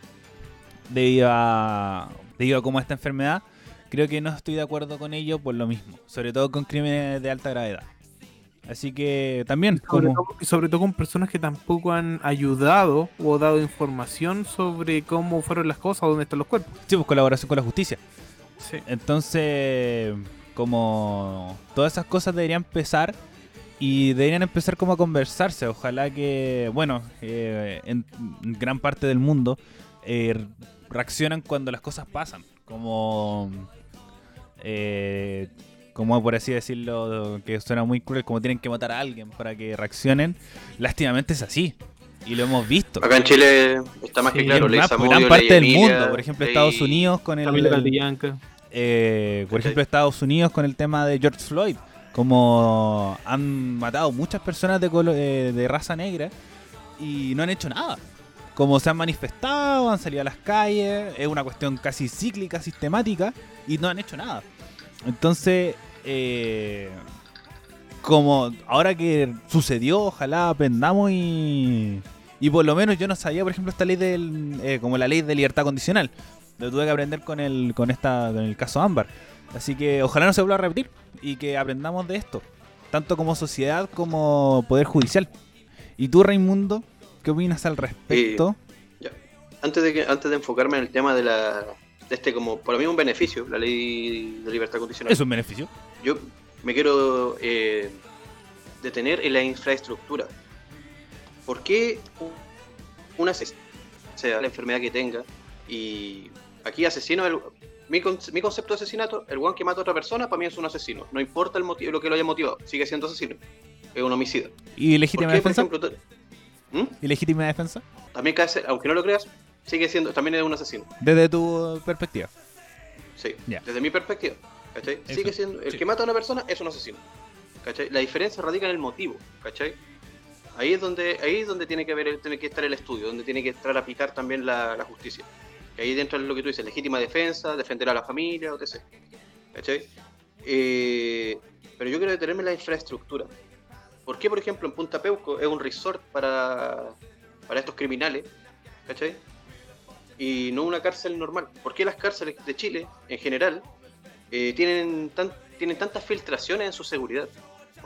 debido a debido a cómo esta enfermedad creo que no estoy de acuerdo con ello por lo mismo sobre todo con crímenes de alta gravedad así que también Sobre, como todo, y sobre todo con personas que tampoco han ayudado o dado información sobre cómo fueron las cosas, dónde están los cuerpos. sí, pues, colaboración con la justicia Entonces, como todas esas cosas deberían empezar y deberían empezar como a conversarse. Ojalá que, bueno, eh, en gran parte del mundo eh, reaccionan cuando las cosas pasan. Como, eh, como por así decirlo, que suena muy cruel, como tienen que matar a alguien para que reaccionen. Lástimamente es así. Y lo hemos visto. Acá en Chile está más Sí, que claro, en gran, parte del Emilia, mundo, por ejemplo Estados Unidos con el, eh, por ejemplo, Estados Unidos con el tema de George Floyd, como han matado muchas personas de, colo- eh, de raza negra y no han hecho nada. Como se han manifestado, han salido a las calles, es una cuestión casi cíclica, sistemática, y no han hecho nada. Entonces, eh, como ahora que sucedió, ojalá aprendamos y, y por lo menos yo no sabía, por ejemplo, esta ley del, eh, como la ley de libertad condicional. Lo tuve que aprender con el, con esta, con el caso Ámbar. Así que ojalá no se vuelva a repetir y que aprendamos de esto, tanto como sociedad como poder judicial. ¿Y tú, Raimundo, qué opinas al respecto? Antes de, que, antes de enfocarme en el tema de la de este como por mí un beneficio, la ley de libertad condicional. es un beneficio. Yo me quiero eh, detener en la infraestructura. ¿Por qué un asesino, sea la enfermedad que tenga, y aquí asesino, el- mi, mi concepto de asesinato, el one que mata a otra persona, para mí es un asesino. No importa el motivo, lo que lo haya motivado, sigue siendo asesino. Es un homicida. ¿Y ¿Por legítima qué, defensa? ejemplo, ¿Mm? ¿Y legítima defensa? También cae, aunque no lo creas, sigue siendo, también es un asesino. Desde tu perspectiva. Sí, desde mi perspectiva. ¿Cachai? Sigue siendo. El sí. que mata a una persona es un asesino. ¿Cachai? La diferencia radica en el motivo. ¿Cachai? Ahí es donde, ahí es donde tiene que haber, tiene que estar el estudio, donde tiene que entrar a aplicar también la, justicia. Que ahí dentro es lo que tú dices, legítima defensa, defender a la familia, etc. ¿Cachai? Eh, pero yo quiero detenerme en la infraestructura. ¿Por qué, por ejemplo, en Punta Peuco es un resort para, para estos criminales? Y no una cárcel normal. ¿Por qué las cárceles de Chile, en general, eh, tienen, tienen tantas filtraciones en su seguridad?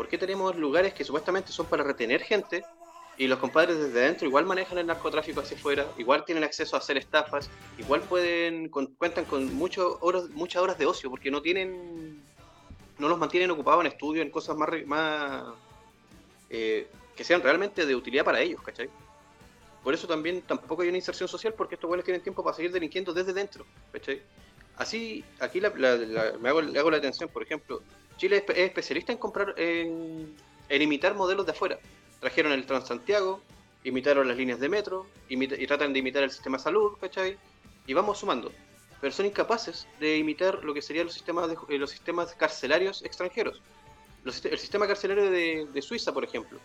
¿Por qué tenemos lugares que supuestamente son para retener gente y los compadres desde adentro igual manejan el narcotráfico hacia afuera, igual tienen acceso a hacer estafas, igual pueden con- cuentan con mucho horas, muchas horas de ocio porque no tienen no los mantienen ocupados en estudios, en cosas más, más eh, que sean realmente de utilidad para ellos, ¿cachai? Por eso también tampoco hay una inserción social porque estos güeyes tienen tiempo para seguir delinquiendo desde dentro, ¿cachai? Así, aquí la- la- la- me hago, hago la atención, por ejemplo, Chile es, es especialista en comprar, en, en imitar modelos de afuera. Trajeron el Transantiago, imitaron las líneas de metro, imita- y tratan de imitar el sistema de salud, ¿cachai? Y vamos sumando. Pero son incapaces de imitar lo que serían los sistemas, de, eh, los sistemas carcelarios extranjeros. Los el sistema carcelario de, de Suiza, por ejemplo.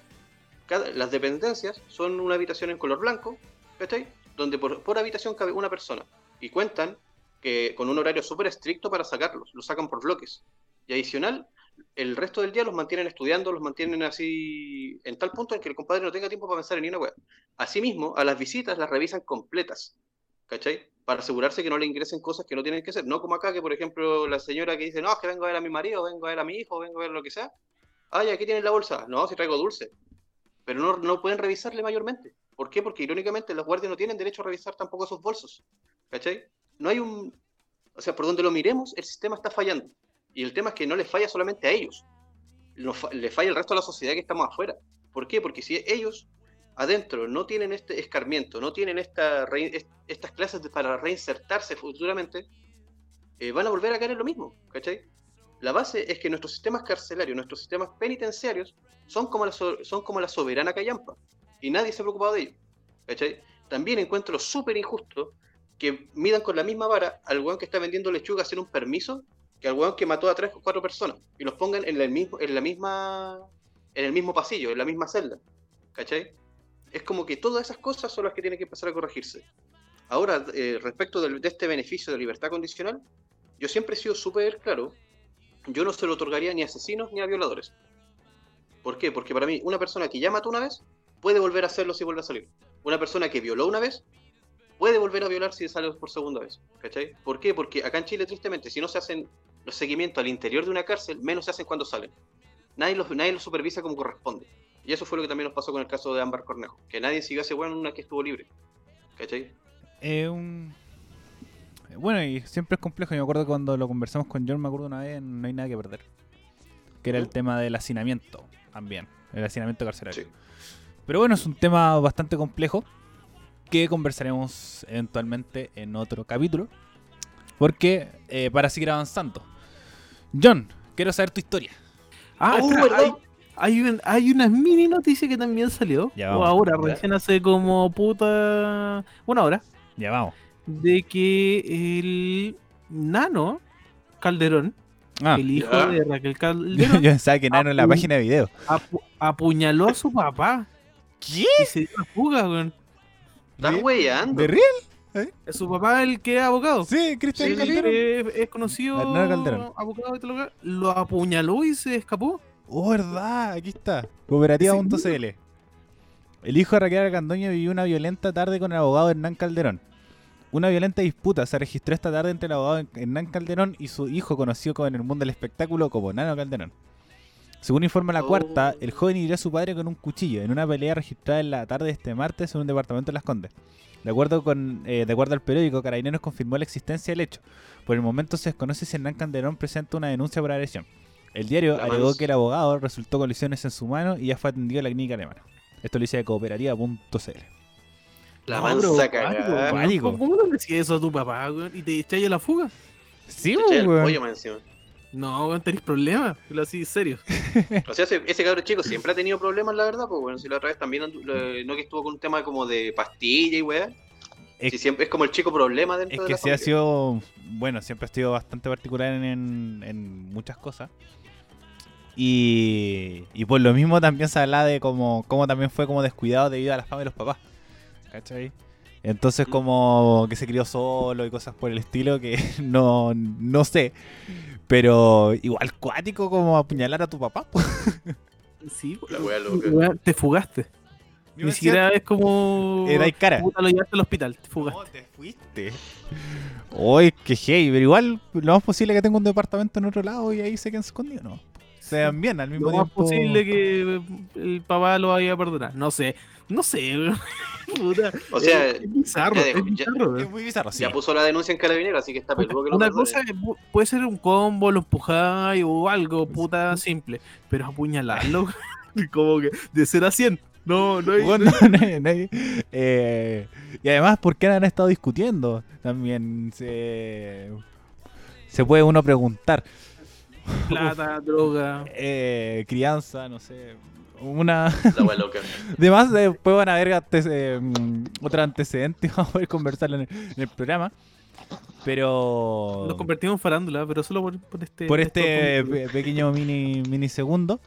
Cada- las dependencias son una habitación en color blanco, ¿cachai? Donde por, por habitación cabe una persona. Y cuentan con un horario súper estricto para sacarlos. Los sacan por bloques. Y adicional, el resto del día los mantienen estudiando, los mantienen así en tal punto en que el compadre no tenga tiempo para pensar en ni una web. Asimismo, a las visitas las revisan completas, ¿cachai? Para asegurarse que no le ingresen cosas que no tienen que ser. No como acá, que por ejemplo la señora que dice, no, es que vengo a ver a mi marido, vengo a ver a mi hijo, vengo a ver lo que sea. Ay, aquí tienes la bolsa. No, si traigo dulce. Pero no, no pueden revisarle mayormente. ¿Por qué? Porque irónicamente los guardias no tienen derecho a revisar tampoco sus bolsos. ¿Cachai? No hay un... O sea, por donde lo miremos, el sistema está fallando. Y el tema es que no les falla solamente a ellos. Le falla al resto de la sociedad que estamos afuera. ¿Por qué? Porque si ellos adentro no tienen este escarmiento, no tienen esta estas clases para reinsertarse futuramente, eh, van a volver a caer en lo mismo. ¿Cachai? La base es que nuestros sistemas carcelarios, nuestros sistemas penitenciarios, son como la, so- son como la soberana callampa. Y nadie se ha preocupado de ello. ¿Cachai? También encuentro súper injusto que midan con la misma vara al weón que está vendiendo lechuga sin un permiso que al weón que mató a tres o cuatro personas y los pongan en, el mismo, en la misma en el mismo pasillo, en la misma celda. ¿Cachai? Es como que todas esas cosas son las que tienen que empezar a corregirse. Ahora, eh, respecto del- de este beneficio de libertad condicional, yo siempre he sido súper claro, yo no se lo otorgaría ni a asesinos ni a violadores. ¿Por qué? Porque para mí, una persona que ya mató una vez, puede volver a hacerlo si vuelve a salir. Una persona que violó una vez, puede volver a violar si sale por segunda vez. ¿Cachai? ¿Por qué? Porque acá en Chile, tristemente, si no se hacen los seguimientos al interior de una cárcel, menos se hacen cuando salen. Nadie los, nadie los supervisa como corresponde. Y eso fue lo que también nos pasó con el caso de Ámbar Cornejo. Que nadie siguió weón en una que estuvo libre. ¿Cachai? Es un... Bueno, y siempre es complejo. Yo me acuerdo cuando lo conversamos con John, me acuerdo una vez, no hay nada que perder. Que era el tema del hacinamiento también. El hacinamiento carcelario. Sí. Pero bueno, es un tema bastante complejo que conversaremos eventualmente en otro capítulo. Porque, eh, para seguir avanzando. John, quiero saber tu historia. Ah, Oh, espera, ¿verdad? hay, hay, un- hay una mini noticia que también salió. Ya, o vamos. ahora, recién hace como puta. Una hora. Ya vamos. De que el nano Calderón, Ah, el hijo Ya. de Raquel Calderón, yo pensaba que Nano en la página de video. apu- apuñaló a su papá ¿Qué? y se dio la fuga, weón. Estás ¿De- weyando. ¿De real? Su papá, el que es abogado. Sí, Cristian Sí, Calderón. Es, es conocido Hernán Calderón. abogado todo lo que- lo apuñaló y se escapó. Oh, verdad, aquí está. Cooperativa.cl. El hijo de Raquel Argandoña vivió una violenta tarde con el abogado Hernán Calderón. Una violenta disputa se registró esta tarde entre el abogado Hernán Calderón y su hijo conocido como en el mundo del espectáculo como Nano Calderón. Según informa la Oh. cuarta, el joven hirió a su padre con un cuchillo en una pelea registrada en la tarde de este martes en un departamento de Las Condes. De acuerdo, con, eh, de acuerdo al periódico, Carabineros confirmó la existencia del hecho. Por el momento se desconoce si Hernán Calderón presenta una denuncia por agresión. El diario La alegó que el abogado resultó con lesiones en su mano y ya fue atendido en la clínica alemana. Esto lo dice de cooperativa.cl. La No, mansa cagada. ¿Cómo, ¿Cómo le decías eso a tu papá? Y te echáis a la fuga. Sí, weón. No, weón, tenéis problemas. Lo así, serio. O sea, ese, ese cabro chico siempre ha tenido problemas, la verdad, pues bueno, si la otra vez también, andu- lo- no que estuvo con un tema como de pastilla y weá. Es- Si siempre es como el chico problema dentro Es de que la sí ha sido, bueno, siempre ha sido bastante particular en, en- en muchas cosas. Y, y por lo mismo también se habla de cómo, cómo también fue como descuidado debido a la fama de los papás. ¿Cachai? Entonces como que se crió solo y cosas por el estilo que no, no sé. Pero igual cuático como apuñalar a tu papá. pues. Sí, La wea loca. te fugaste. Ni siquiera es como. Era cara. Puta, lo llevaste al hospital, te fugaste. No, te fuiste. Uy, qué hey, pero igual lo más posible es que tenga un departamento en otro lado y ahí se queden escondidos, ¿no? Se dan bien al mismo Lo más tiempo. posible que el papá lo vaya a perdonar. No sé, no sé. Puta, O sea, es bizarro, ya es Es muy bizarro, sí. Ya puso la denuncia en carabinero, así que está peludo que lo Una cosa es- puede ser un combo, lo empujáis o algo, puta simple. Pero apuñalarlo, como que de 0 a 100. No, no hay. Bueno, no hay- no hay- eh, y además, ¿por qué han estado discutiendo? También se, se puede uno preguntar. plata, droga. Eh, crianza, no sé. Una. La wea loca. Además, después van a haber antes- eh, mm, otro antecedente y vamos a poder conversarlo en el, en el programa. Pero. Nos convertimos en farándula, pero solo por, por este. por este pe- pequeño mini, mini segundo.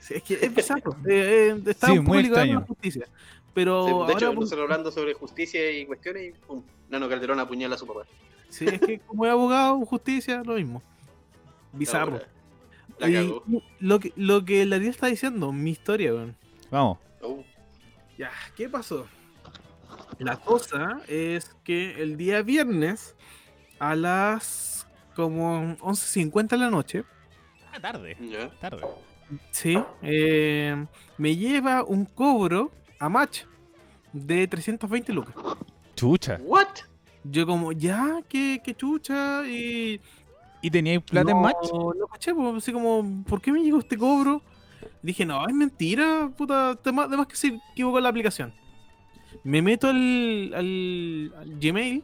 Sí, es que es bizarro. eh, eh, está Sí, un muy extraño. la justicia. Pero Sí, de ahora, hecho, pues, nosotros hablando sobre justicia y cuestiones, y pum, Nano Calderón apuñala a su papá. sí, es que como es abogado, justicia, lo mismo. Bizarro. La cagó. lo que, lo que el Ariel está diciendo, mi historia, weón. Vamos. Oh, Ya, ¿qué pasó? La cosa es que el día viernes a las como 11.50 de la noche, Ah, tarde. ya. Tarde. sí, eh, me lleva un cobro a match de 320 lucas. Chucha. What? Yo como, ya, qué, qué chucha, y... ¿Y teníais plata no, en match? No caché, pues, así como, ¿por qué me llegó este cobro? Dije, no, es mentira, puta, además que se equivocó la aplicación. Me meto al, al, al Gmail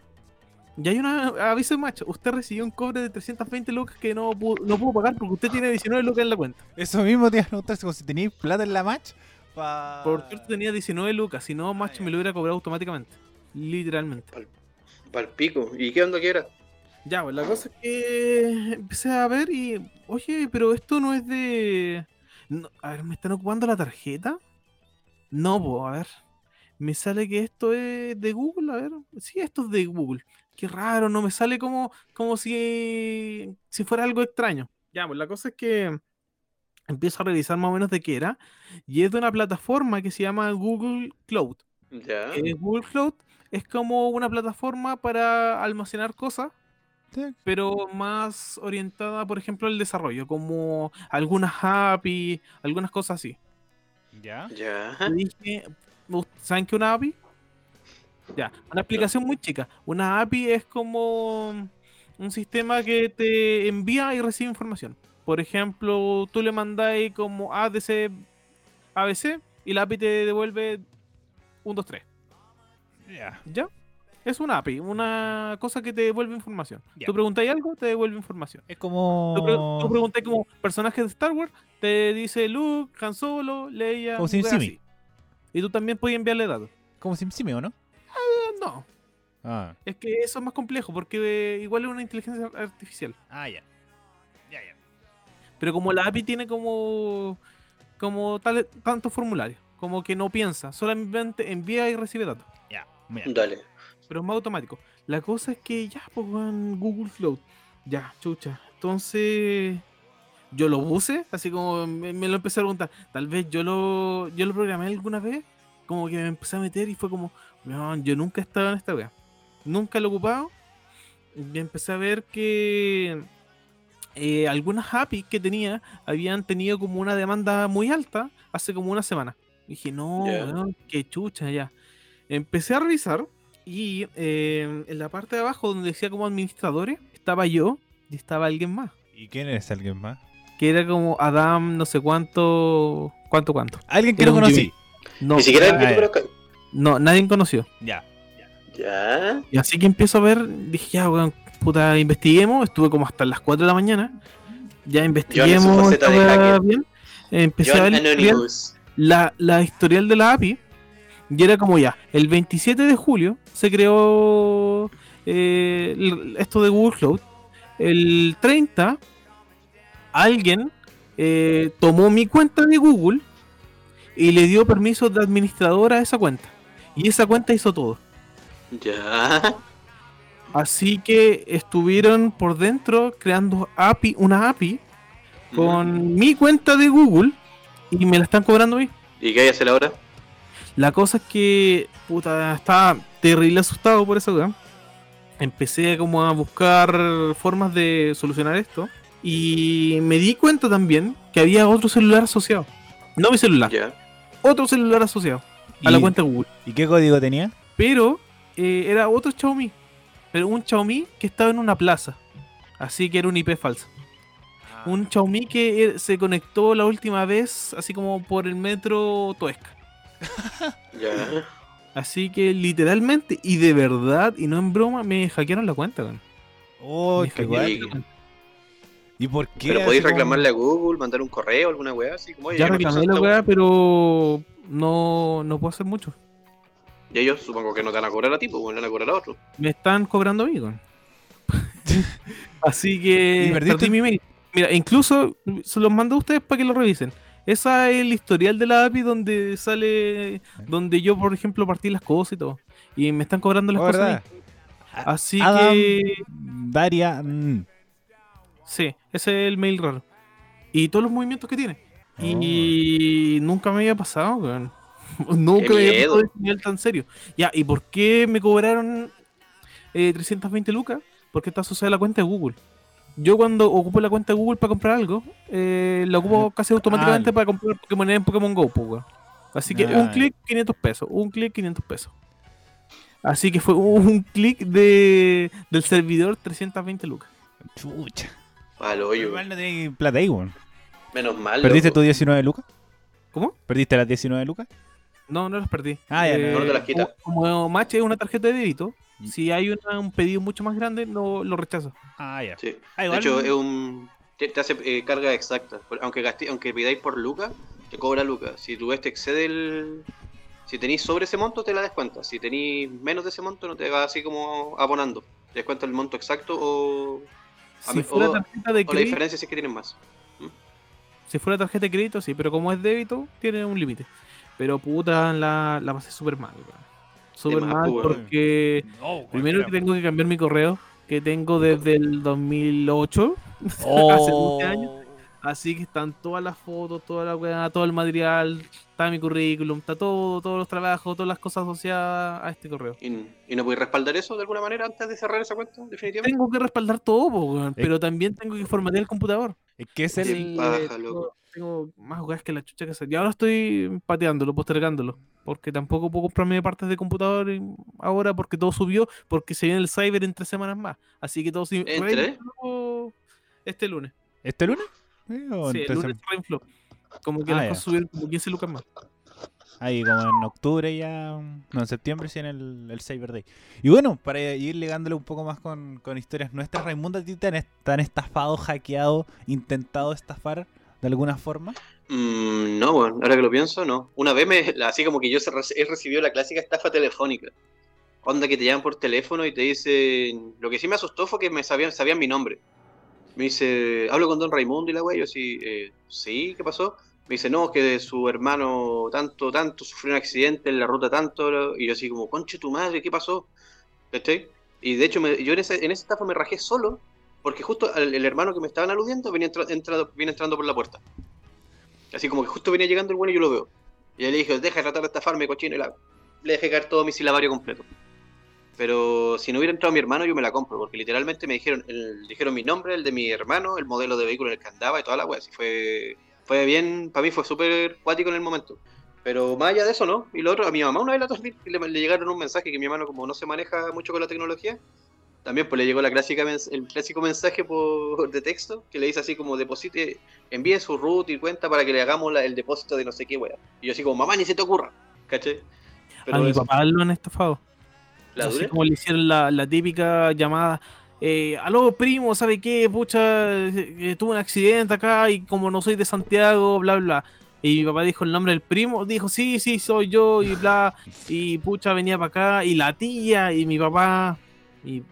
y hay una aviso de match. Usted recibió un cobre de 320 lucas que no pudo, no pudo pagar porque usted tiene 19 lucas en la cuenta. Eso mismo te iba a preguntar, como si teníais plata en la match. Pa... Por cierto, tenía 19 lucas, si no, match ya. me lo hubiera cobrado automáticamente. Literalmente. Palpico. ¿Y qué onda que era? Ya, pues la cosa es que empecé a ver y, oye, pero esto no es de... no, a ver, ¿me están ocupando la tarjeta? No, pues, a ver. Me sale que esto es de Google, a ver. Sí, esto es de Google. Qué raro, no me sale como, como si, si fuera algo extraño. Ya, pues la cosa es que empiezo a revisar más o menos de qué era. Y es de una plataforma que se llama Google Cloud. Ya. Eh, Google Cloud es como una plataforma para almacenar cosas Sí. pero más orientada, por ejemplo, al desarrollo, como algunas API, algunas cosas así. ¿Ya? Ya. Yo dije, "¿Ust- ¿saben qué es una API? Ya, una explicación muy chica. Una API es como un sistema que te envía y recibe información. Por ejemplo, tú le mandáis como ADC, ABC y la API te devuelve 1, 2, 3. Ya. ¿Ya? Es una API, una cosa que te devuelve información. Ya. Tú preguntáis algo, te devuelve información. Es como. Tú, pre- tú preguntas como personajes de Star Wars, te dice Luke, Han Solo, Leia. Como SimSimi. Y tú también puedes enviarle datos. Como SimSimi, ¿o no? Eh, No, Ah. es que eso es más complejo porque eh, igual es una inteligencia artificial. Ah, ya. Ya, ya. Pero como la API tiene como, como tal, tantos formularios, como que no piensa, solamente envía y recibe datos. Ya. Mira. Dale. Pero es más automático. La cosa es que ya, pues, Google Float. Ya, chucha. Entonces, yo lo puse, así como me, me lo empecé a preguntar. Tal vez yo lo, yo lo programé alguna vez, como que me empecé a meter y fue como, weón, yo nunca he estado en esta wea. Nunca lo he ocupado. Y empecé a ver que eh, algunas APIs que tenía habían tenido como una demanda muy alta hace como una semana. Y dije, no, Ya. weón, qué chucha ya. Empecé a revisar y eh, en la parte de abajo donde decía como administradores, estaba yo y estaba alguien más. ¿Y quién es alguien más? Que era como Adam, no sé cuánto, cuánto, cuánto. Alguien que Era no conocí. No, Ni siquiera ah, el que tú ya. conozcas. no, nadie conoció. Ya. Ya. Y así que empiezo a ver, dije, ya, weón, puta, investiguemos. Estuve como hasta las 4 de la mañana. Ya investiguemos bien. Empecé a ver la, la historial de la API y era como ya, el 27 de julio se creó eh, esto de Google Cloud. El 30 alguien eh, tomó mi cuenta de Google y le dio permiso de administrador a esa cuenta. Y esa cuenta hizo todo. Ya. Así que estuvieron por dentro creando API, una API con mi cuenta de Google y me la están cobrando a mí. ¿Y qué hay que hacer ahora? La cosa es que, puta, estaba terrible asustado por eso, weón. Empecé como a buscar formas de solucionar esto. Y me di cuenta también que había otro celular asociado. No mi celular, otro celular asociado a la ¿Y- cuenta Google. ¿Y qué código tenía? Pero eh, era otro Xiaomi. Pero un Xiaomi que estaba en una plaza. Así que era un IP falso. Un Xiaomi que eh, se conectó la última vez, así como por el metro Toesca. Ya. Así que literalmente y de verdad, y no en broma, me hackearon la cuenta, weón. Oh, Me qué hackearon guay. ¿Y por qué? Pero podéis como- reclamarle a Google, mandar un correo, alguna weá, así como Ya reclamé la weá, pero no, no puedo hacer mucho. Y ellos supongo que no te van a cobrar a ti, pues bueno, van a cobrar a otro. Me están cobrando a mí, weón. Así que ¿Y perdiste? perdí mi mail. Mira, incluso se los mando a ustedes para que lo revisen. Esa es el historial de la API donde sale, donde yo, por ejemplo, partí las cosas y todo. Y me están cobrando las Oh, cosas. Así Adam que Daria. mm. sí, ese es el mail raro. Y todos los movimientos que tiene. Oh. Y nunca me había pasado, weón. Nunca Qué me había pasado ese nivel tan serio. Ya, ¿y por qué me cobraron eh, 320 lucas? Porque está asociada a la cuenta de Google. Yo cuando ocupo la cuenta de Google para comprar algo, eh, la ocupo casi automáticamente Ah. para comprar Pokémon en Pokémon Go, pues. Así que Ah. un clic, 500 pesos. Un clic, 500 pesos. Así que fue un clic de, del servidor 320 lucas. Chucha. Al hoyo. Igual no tenés plata ahí, weón. Menos mal. ¿Perdiste loco. tu 19 lucas? ¿Cómo? ¿Perdiste las 19 lucas? No, no las perdí. Ah, ya, no, no te las quita. Como, como Match es una tarjeta de débito, Mm. si hay una- un pedido mucho más grande, no lo rechazo. Ah, ya. Sí. Ah, De hecho, es un. Te, te hace eh, carga exacta. Aunque gasté, aunque pidáis por lucas, te cobra lucas. Si tu vez te excede el. Si tenéis sobre ese monto, te la descuenta. Si tenéis menos de ese monto, no te va así como abonando. Te descuenta el monto exacto o, A Si mí- fuera o- tarjeta de o la crédito, diferencia si es que tienen más. si fuera tarjeta de crédito, sí, pero como es débito, tiene un límite. Pero puta, la, la pasé súper mal, weón. Súper mal porque No, primero que tengo que cambiar mi correo, que tengo desde el 2008, hace Oh. 12 años. Así que están todas las fotos, toda la weá, todo el material, está mi currículum, está todo, todos los trabajos, todas las cosas asociadas a este correo. ¿Y, y no podéis respaldar eso de alguna manera antes de cerrar esa cuenta? Definitivamente. Tengo que respaldar todo, weón, pero también tengo que formatear el computador. Es que es el. Sí. paja, tengo, loco. Tengo más weas que la chucha que hacer. Y ahora estoy pateándolo, postergándolo. Porque tampoco puedo comprarme partes de computador ahora porque todo subió, porque se viene el cyber en tres semanas más. Así que todo se ¿En reinfló este lunes. ¿Este lunes? Sí, o Sí, el lunes se reinfló. Como que Ah, las ya. cosas subieron como 15 lucas más. Ahí como en octubre ya, no, en septiembre sí en el, el Cyber Day. Y bueno, para ir ligándole un poco más con, con historias nuestras, Raimundo, ¿a ti te han estafado, hackeado, intentado estafar de alguna forma? Mm, no, bueno, ahora que lo pienso, no. Una vez me, así como que yo he recibido la clásica estafa telefónica. Onda que te llaman por teléfono y te dicen. Lo que sí me asustó fue que me sabían, sabían mi nombre. Me dice, hablo con Don Raimundo y la wey. Yo sí, eh, sí, ¿qué pasó? Me dice, no, que su hermano tanto, tanto, sufrió un accidente en la ruta tanto. Y yo así como, conche tu madre, ¿qué pasó? Y de hecho, me- yo en, ese- en esa estafa me rajé solo porque justo el, el hermano que me estaban aludiendo venía, entra- entrado- viene entrando por la puerta. Así como que justo venía llegando el bueno y yo lo veo. Y le dije, deja de tratar de estafarme, cochino, y la... le dejé caer todo mi silabario completo. Pero si no hubiera entrado mi hermano, yo me la compro, porque literalmente me dijeron, el- dijeron mi nombre, el de mi hermano, el modelo de vehículo en el que andaba y toda la wea. Así fue, fue bien, para mí fue súper cuático en el momento. Pero más allá de eso, ¿no? Y lo otro, a mi mamá una vez la también le, le llegaron un mensaje que mi hermano, como no se maneja mucho con la tecnología, también pues le llegó la clásica mens- el clásico mensaje por de texto que le dice así como deposite, envíe su root y cuenta para que le hagamos la- el depósito de no sé qué wea. Y yo así como, mamá, ni se te ocurra, ¿caché? a mi eso, papá lo han estafado. ¿la Así como le hicieron la, la típica llamada. eh, aló primo, ¿sabe qué? Pucha, eh, eh, tuve un accidente acá y como no soy de Santiago, bla, bla. Y mi papá dijo el nombre del primo, dijo, sí, sí, soy yo, y bla, y pucha, venía para acá, y la tía, y mi papá, y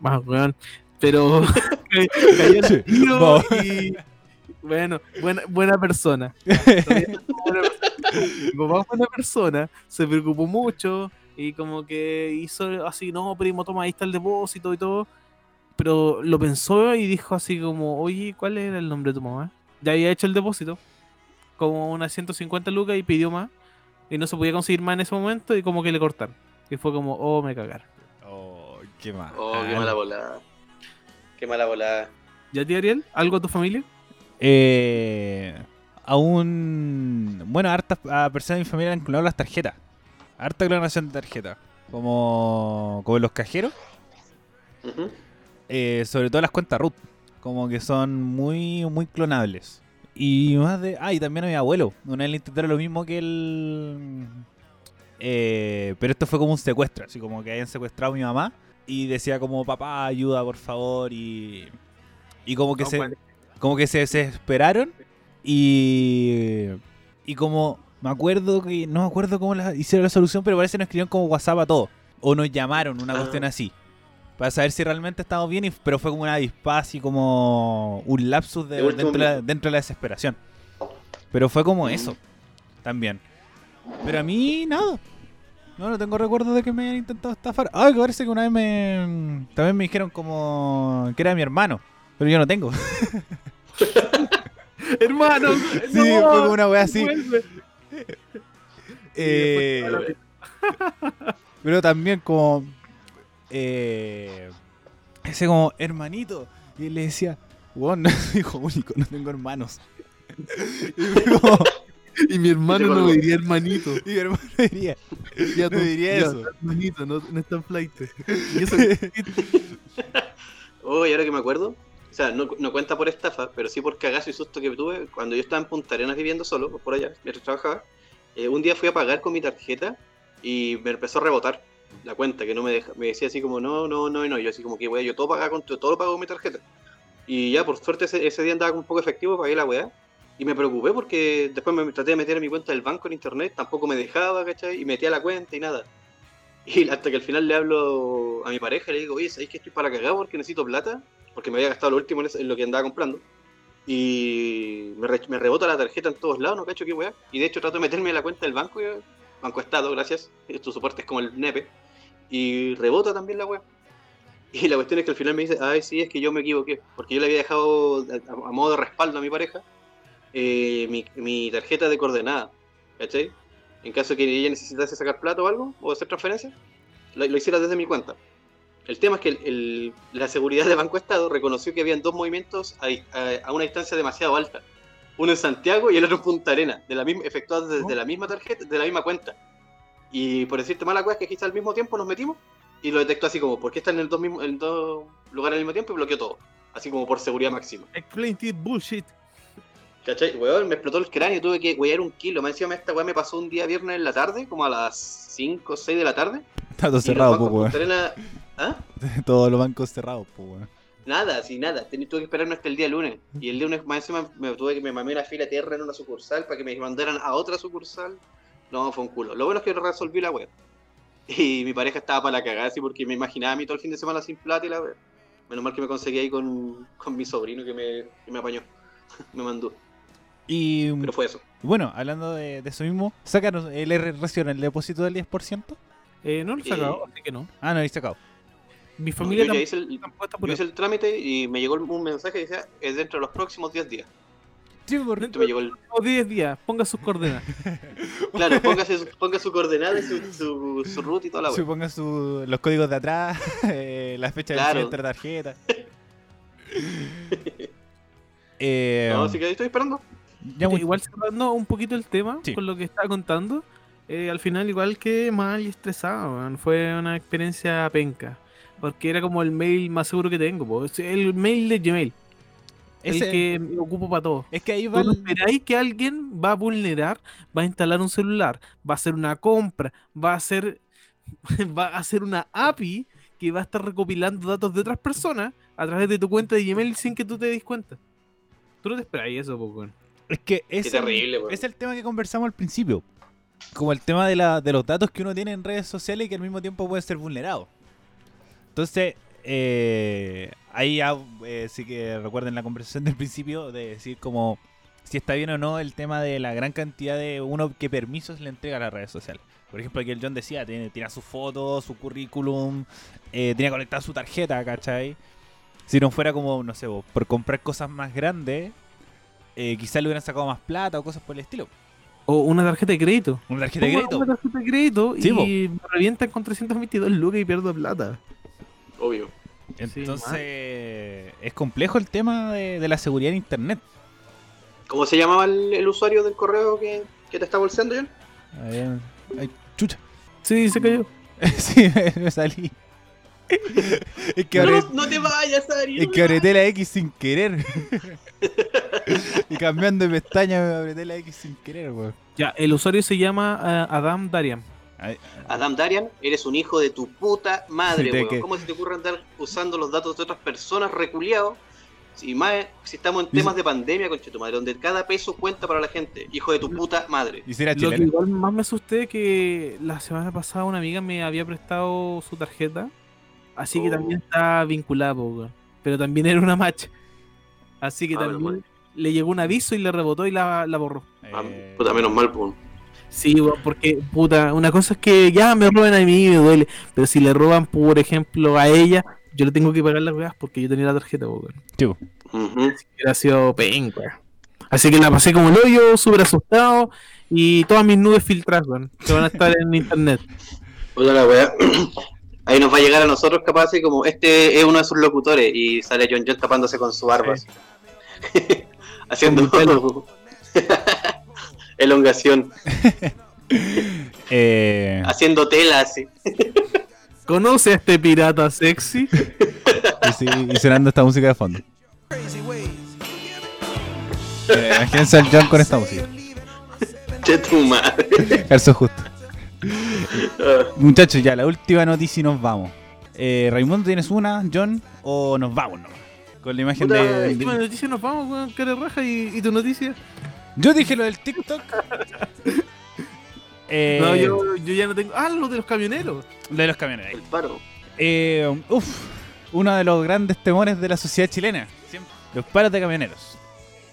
mamá, weón, pero tío, No. y bueno, buena, buena persona. Mi papá fue una persona, se preocupó mucho, y como que hizo así, no, primo, toma, ahí está el depósito y todo. Pero lo pensó y dijo así como, oye, ¿cuál era el nombre de tu mamá? Ya había hecho el depósito, como unas 150 lucas y pidió más. Y no se podía conseguir más en ese momento y como que le cortaron. Y fue como, oh, me cagaron. Qué mal. Oh, qué mala volada. Qué mala volada. ¿Ya ti, Ariel? ¿Algo a tu familia? Eh, aún. Bueno, hartas a personas de mi familia han clonado las tarjetas. Harta clonación de tarjetas. Como. Como los cajeros. Eh, sobre todo las cuentas root. Como que son muy, muy clonables. Y más de. Ah, y también a mi abuelo. Una vez le intentaron lo mismo que el. Eh, pero esto fue como un secuestro. Así como que habían secuestrado a mi mamá. Y decía como, papá, ayuda, por favor. Y. Y como que No, se. bueno. Como que se desesperaron. Y. Y como. Me acuerdo que. No me acuerdo cómo la- hicieron la solución, pero parece que nos escribieron como WhatsApp a todos. O nos llamaron, una Ah. cuestión así. Para saber si realmente estamos bien, y- pero fue como una avispa, así como un lapsus de- dentro, de la, minuto. dentro de la desesperación. Pero fue como Mm. eso, también. Pero a mí, nada. No, no tengo recuerdo de que me hayan intentado estafar. Ah, que parece que una vez me. También me dijeron como. que era mi hermano. Pero yo no tengo. Hermano, Sí, fue como una wea así. Eh, pero también como eh, ese como hermanito y él le decía bueno hijo único no tengo hermanos y, fue como- Y mi hermano no me diría hermanito. y mi hermano diría Ya No diría ya, eso. Hermanito, no, no está en flight. Y eso, Oh, y ahora que me acuerdo, o sea, no, no cuenta por estafa, pero sí por cagazo y susto que tuve cuando yo estaba en Punta Arenas viviendo solo, por allá, mientras trabajaba. eh, un día fui a pagar con mi tarjeta y me empezó a rebotar la cuenta, que no me deja, me decía así como no, no, no, y no. Yo así como que weá, yo todo paga con todo lo pago con mi tarjeta. Y ya, por suerte ese, ese día andaba con un poco efectivo, pagué la weá. Y me preocupé porque después me traté de meter en mi cuenta del banco en internet, tampoco me dejaba, ¿cachai? Y metía la cuenta y nada. Y hasta que al final le hablo a mi pareja y le digo, oye, ¿sabéis que estoy para cagar porque necesito plata? Porque me había gastado lo último en, lo que andaba comprando. Y me, re- me rebota la tarjeta en todos lados, no cacho qué weá. Y de hecho trato de meterme en la cuenta del banco, ya- Banco Estado, gracias. Tu soporte es como el NEPE. Y rebota también la weá. Y la cuestión es que al final me dice, ay, sí, es que yo me equivoqué. Porque yo le había dejado a, a modo de respaldo a mi pareja eh, mi, mi tarjeta de coordenada. ¿Cachai? En caso de que ella necesitase sacar plata o algo, o hacer transferencias, lo, lo hiciera desde mi cuenta. El tema es que el- el- la seguridad de Banco Estado reconoció que habían dos movimientos a, a- a una distancia demasiado alta. Uno en Santiago y el otro en Punta Arena, de la misma, efectuados desde Oh. la misma tarjeta, de la misma cuenta. Y por decirte mala cosa, es que quizá al mismo tiempo nos metimos y lo detectó así como, ¿por qué están en dos, mismos, en dos lugares al mismo tiempo? Y bloqueó todo. Así como por seguridad máxima. explain this bullshit. ¿Cachai? Weón, me explotó el cráneo, tuve que huear un kilo. Me encima esta weá me pasó un día viernes en la tarde, como a las 5 o 6 de la tarde. está todo cerrado po, weón. ¿Ah? todos los bancos cerrados po, weón. Nada, sin nada. Tuve que esperarme hasta el día lunes. Y el lunes más encima me tuve que me mamé una fila tierra en una sucursal para que me mandaran a otra sucursal. No, fue un culo. Lo bueno es que resolví la wea. Y mi pareja estaba para la cagada, así porque me imaginaba a mí todo el fin de semana sin plata y la wea. Menos mal que me conseguí ahí con, con mi sobrino que me, que me apañó. me mandó. Y Pero fue eso. bueno hablando de, de eso mismo sacaron el R recién el depósito del 10% Eh, no lo he sacado, Eh, así que no. ah no lo he sacado Mi Yo familia ya tampoco, hice el, yo hice el trámite y me llegó un mensaje que decía es dentro de los próximos 10 días. sí, por- Esto me llegó el, O 10 días, ponga sus coordenadas. claro, póngase su, ponga su coordenada, y su, su, su root y toda la wea. Suponga su, los códigos de atrás, eh, la fecha Claro. de vencimiento de la tarjeta. eh, No, así que ahí estoy esperando. Ya muy- igual cerrando un poquito el tema Sí. con lo que estaba contando, eh, al final igual que mal y estresado, fue una experiencia penca. Porque era como el mail más seguro que tengo, po. Es el mail de Gmail, ese- el que me ocupo para todo. es que ahí va esperáis que alguien va a vulnerar, va a instalar un celular, va a hacer una compra, va a hacer, va a hacer una API que va a estar recopilando datos de otras personas a través de tu cuenta de Gmail sin que tú te des cuenta. Tú no te esperas eso, pues, weón. Es que es, Qué el- es el tema que conversamos al principio. Como el tema de, la, de los datos que uno tiene en redes sociales y que al mismo tiempo puede ser vulnerado. Entonces, eh, ahí ya eh, sí que recuerden la conversación del principio de decir como si está bien o no el tema de la gran cantidad de uno que permisos le entrega a las redes sociales. Por ejemplo, aquí el John decía, tiene, tiene su foto, su currículum, eh, tiene conectada su tarjeta, ¿cachai? Si no fuera como, no sé, por comprar cosas más grandes, eh, quizás le hubieran sacado más plata o cosas por el estilo. O una tarjeta de crédito. Una tarjeta de crédito. Una tarjeta de crédito Sí, y me revientan con 322 lucas y pierdo plata. Obvio. Entonces, es complejo el tema de, de la seguridad en Internet. ¿Cómo se llamaba el, el usuario del correo que, que te está bolseando, John? A ver, ay, chucha. Sí, se cayó. sí, me, salí. es que abre- No, no te vayas, Ari. es no que apreté la X sin querer. y cambiando de pestaña me apreté la X sin querer, weón. Ya, el usuario se llama eh, Adam Darian. Ay, Adam Darian, eres un hijo de tu puta madre, weón. que- ¿Cómo se te ocurre andar usando los datos de otras personas reculiados? Si más si estamos en temas de pandemia, concha tu madre, donde cada peso cuenta para la gente. Hijo de tu puta madre. Y si era Lo que igual más me asusté que la semana pasada una amiga me había prestado su tarjeta. Así que Oh. también está vinculada, po, weón. Pero también era una match. Así que Ah, también le llegó un aviso y le rebotó y la, la borró. Ah, Eh, puta, menos mal, pues. Sí, weón, porque, puta, una cosa es que ya me roban a mí me duele. Pero si le roban, por ejemplo, a ella, yo le tengo que pagar las weas porque yo tenía la tarjeta, weón. chico. Ujú. Hubiera sido penca. Así que la pasé como el hoyo, súper asustado. Y todas mis nubes filtradas, weón, que van a estar en internet. Puta la weá. Ahí nos va a llegar a nosotros capaz así como este es uno de sus locutores y sale John John tapándose con su barba. Sí. así. Haciendo pelo. elongación, Eh, haciendo tela así. ¿Conoce a este pirata sexy? y, sí, y sonando esta música de fondo. Eh, imagínense al John con esta música. Che tu madre. Calzo justo. Muchachos, ya, la última noticia y nos vamos. Eh, Raimundo, ¿tienes una, John? ¿O nos vamos nomás? Con la imagen Puta, de, Última de- noticia nos vamos, weón, cara raja. ¿Y, y tu noticia? Yo dije lo del TikTok. Eh, No, yo, yo ya no tengo. Ah, lo de los camioneros. Lo de los camioneros. el paro. Eh, uf, uno de los grandes temores de la sociedad chilena. Siempre. Los paros de camioneros.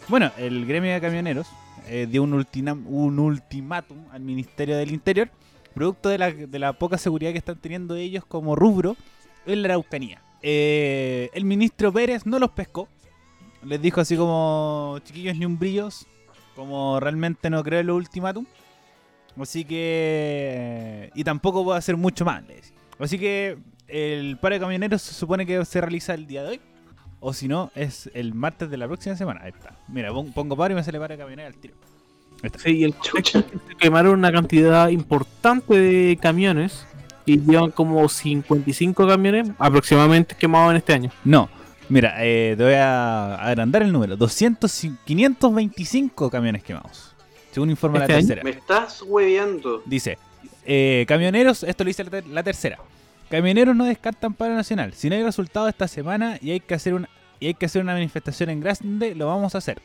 Bueno, el gremio de camioneros eh, dio un, ultina- un ultimátum al Ministerio del Interior, producto de la, de la poca seguridad que están teniendo ellos como rubro en la Araucanía. Eh, el ministro Pérez no los pescó. Les dijo así como, chiquillos, ni un. Como realmente no creo en los ultimátum. Así que... Y tampoco puedo hacer mucho más. le decía. Así que el paro de camioneros se supone que se realiza el día de hoy. O si no, es el martes de la próxima semana. Ahí está. Mira, pon- pongo paro y me sale paro de camionero al tiro. Sí, y el Chucha. contexto es que se quemaron una cantidad importante de camiones. Y llevan como 55 camiones aproximadamente quemados en este año. No, mira, eh, te voy a agrandar el número. 200, y- 525 camiones quemados. Según informa ¿Este la año? tercera. Me estás hueveando. Dice, eh, camioneros, esto lo dice la, ter- la tercera. Camioneros no descartan paro nacional. Si no hay resultado esta semana y hay que hacer una y hay que hacer una manifestación en grande, lo vamos a hacer.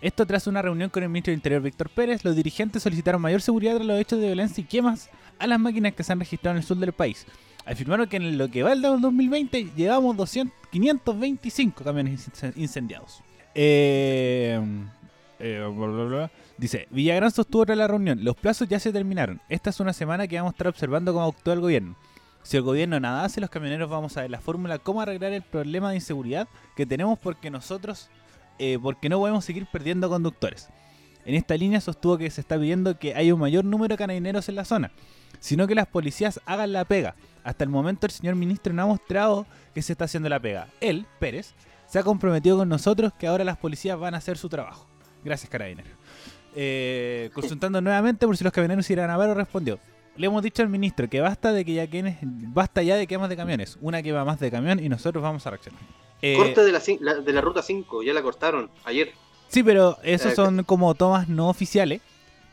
Esto tras una reunión con el ministro del Interior Víctor Pérez, los dirigentes solicitaron mayor seguridad tras los hechos de violencia y quemas a las máquinas que se han registrado en el sur del país. Afirmaron que en lo que va el 2020 llevamos 200, 525 camiones incen- incendiados. Eh, eh, bla, bla, bla. Dice, Villagrán sostuvo tras la reunión, los plazos ya se terminaron. Esta es una semana que vamos a estar observando cómo actúa el gobierno. Si el gobierno nada hace, los camioneros vamos a ver la fórmula cómo arreglar el problema de inseguridad que tenemos porque nosotros, eh, porque no podemos seguir perdiendo conductores. En esta línea sostuvo que se está pidiendo que haya un mayor número de carabineros en la zona, sino que las policías hagan la pega. Hasta el momento el señor ministro no ha mostrado que se está haciendo la pega. Él, Pérez, se ha comprometido con nosotros que ahora las policías van a hacer su trabajo. Gracias, carabineros. Eh, consultando nuevamente por si los camioneros irán a paro, respondió. Le hemos dicho al ministro que basta de que ya quienes, basta ya de quemas de camiones. Una quema más de camión y nosotros vamos a reaccionar. Eh, Corte de la, cin- la- de la ruta 5, ya la cortaron ayer. Sí, pero esos Eh, son como tomas no oficiales,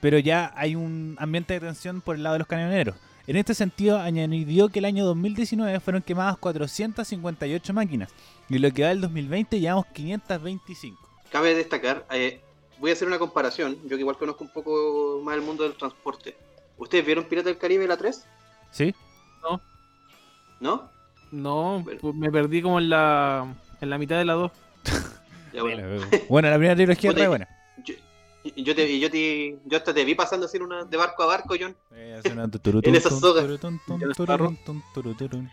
pero ya hay un ambiente de tensión por el lado de los camioneros. En este sentido, añadió que el año 2019 fueron quemadas 458 máquinas y lo que va del 2020 llevamos 525. Cabe destacar, eh, voy a hacer una comparación, yo que igual conozco un poco más el mundo del transporte. ¿Ustedes vieron Pirata del Caribe la 3? ¿Sí? ¿No? No, Bueno. pues me perdí como en la, en la mitad de la 2. Ya, bueno. Bueno, la primera trilogía es buena. Yo, y yo, te, y yo, te, yo hasta te vi pasando así en una, de barco a barco, John. Eh, En tuturutun, esa soga. turutun, tun,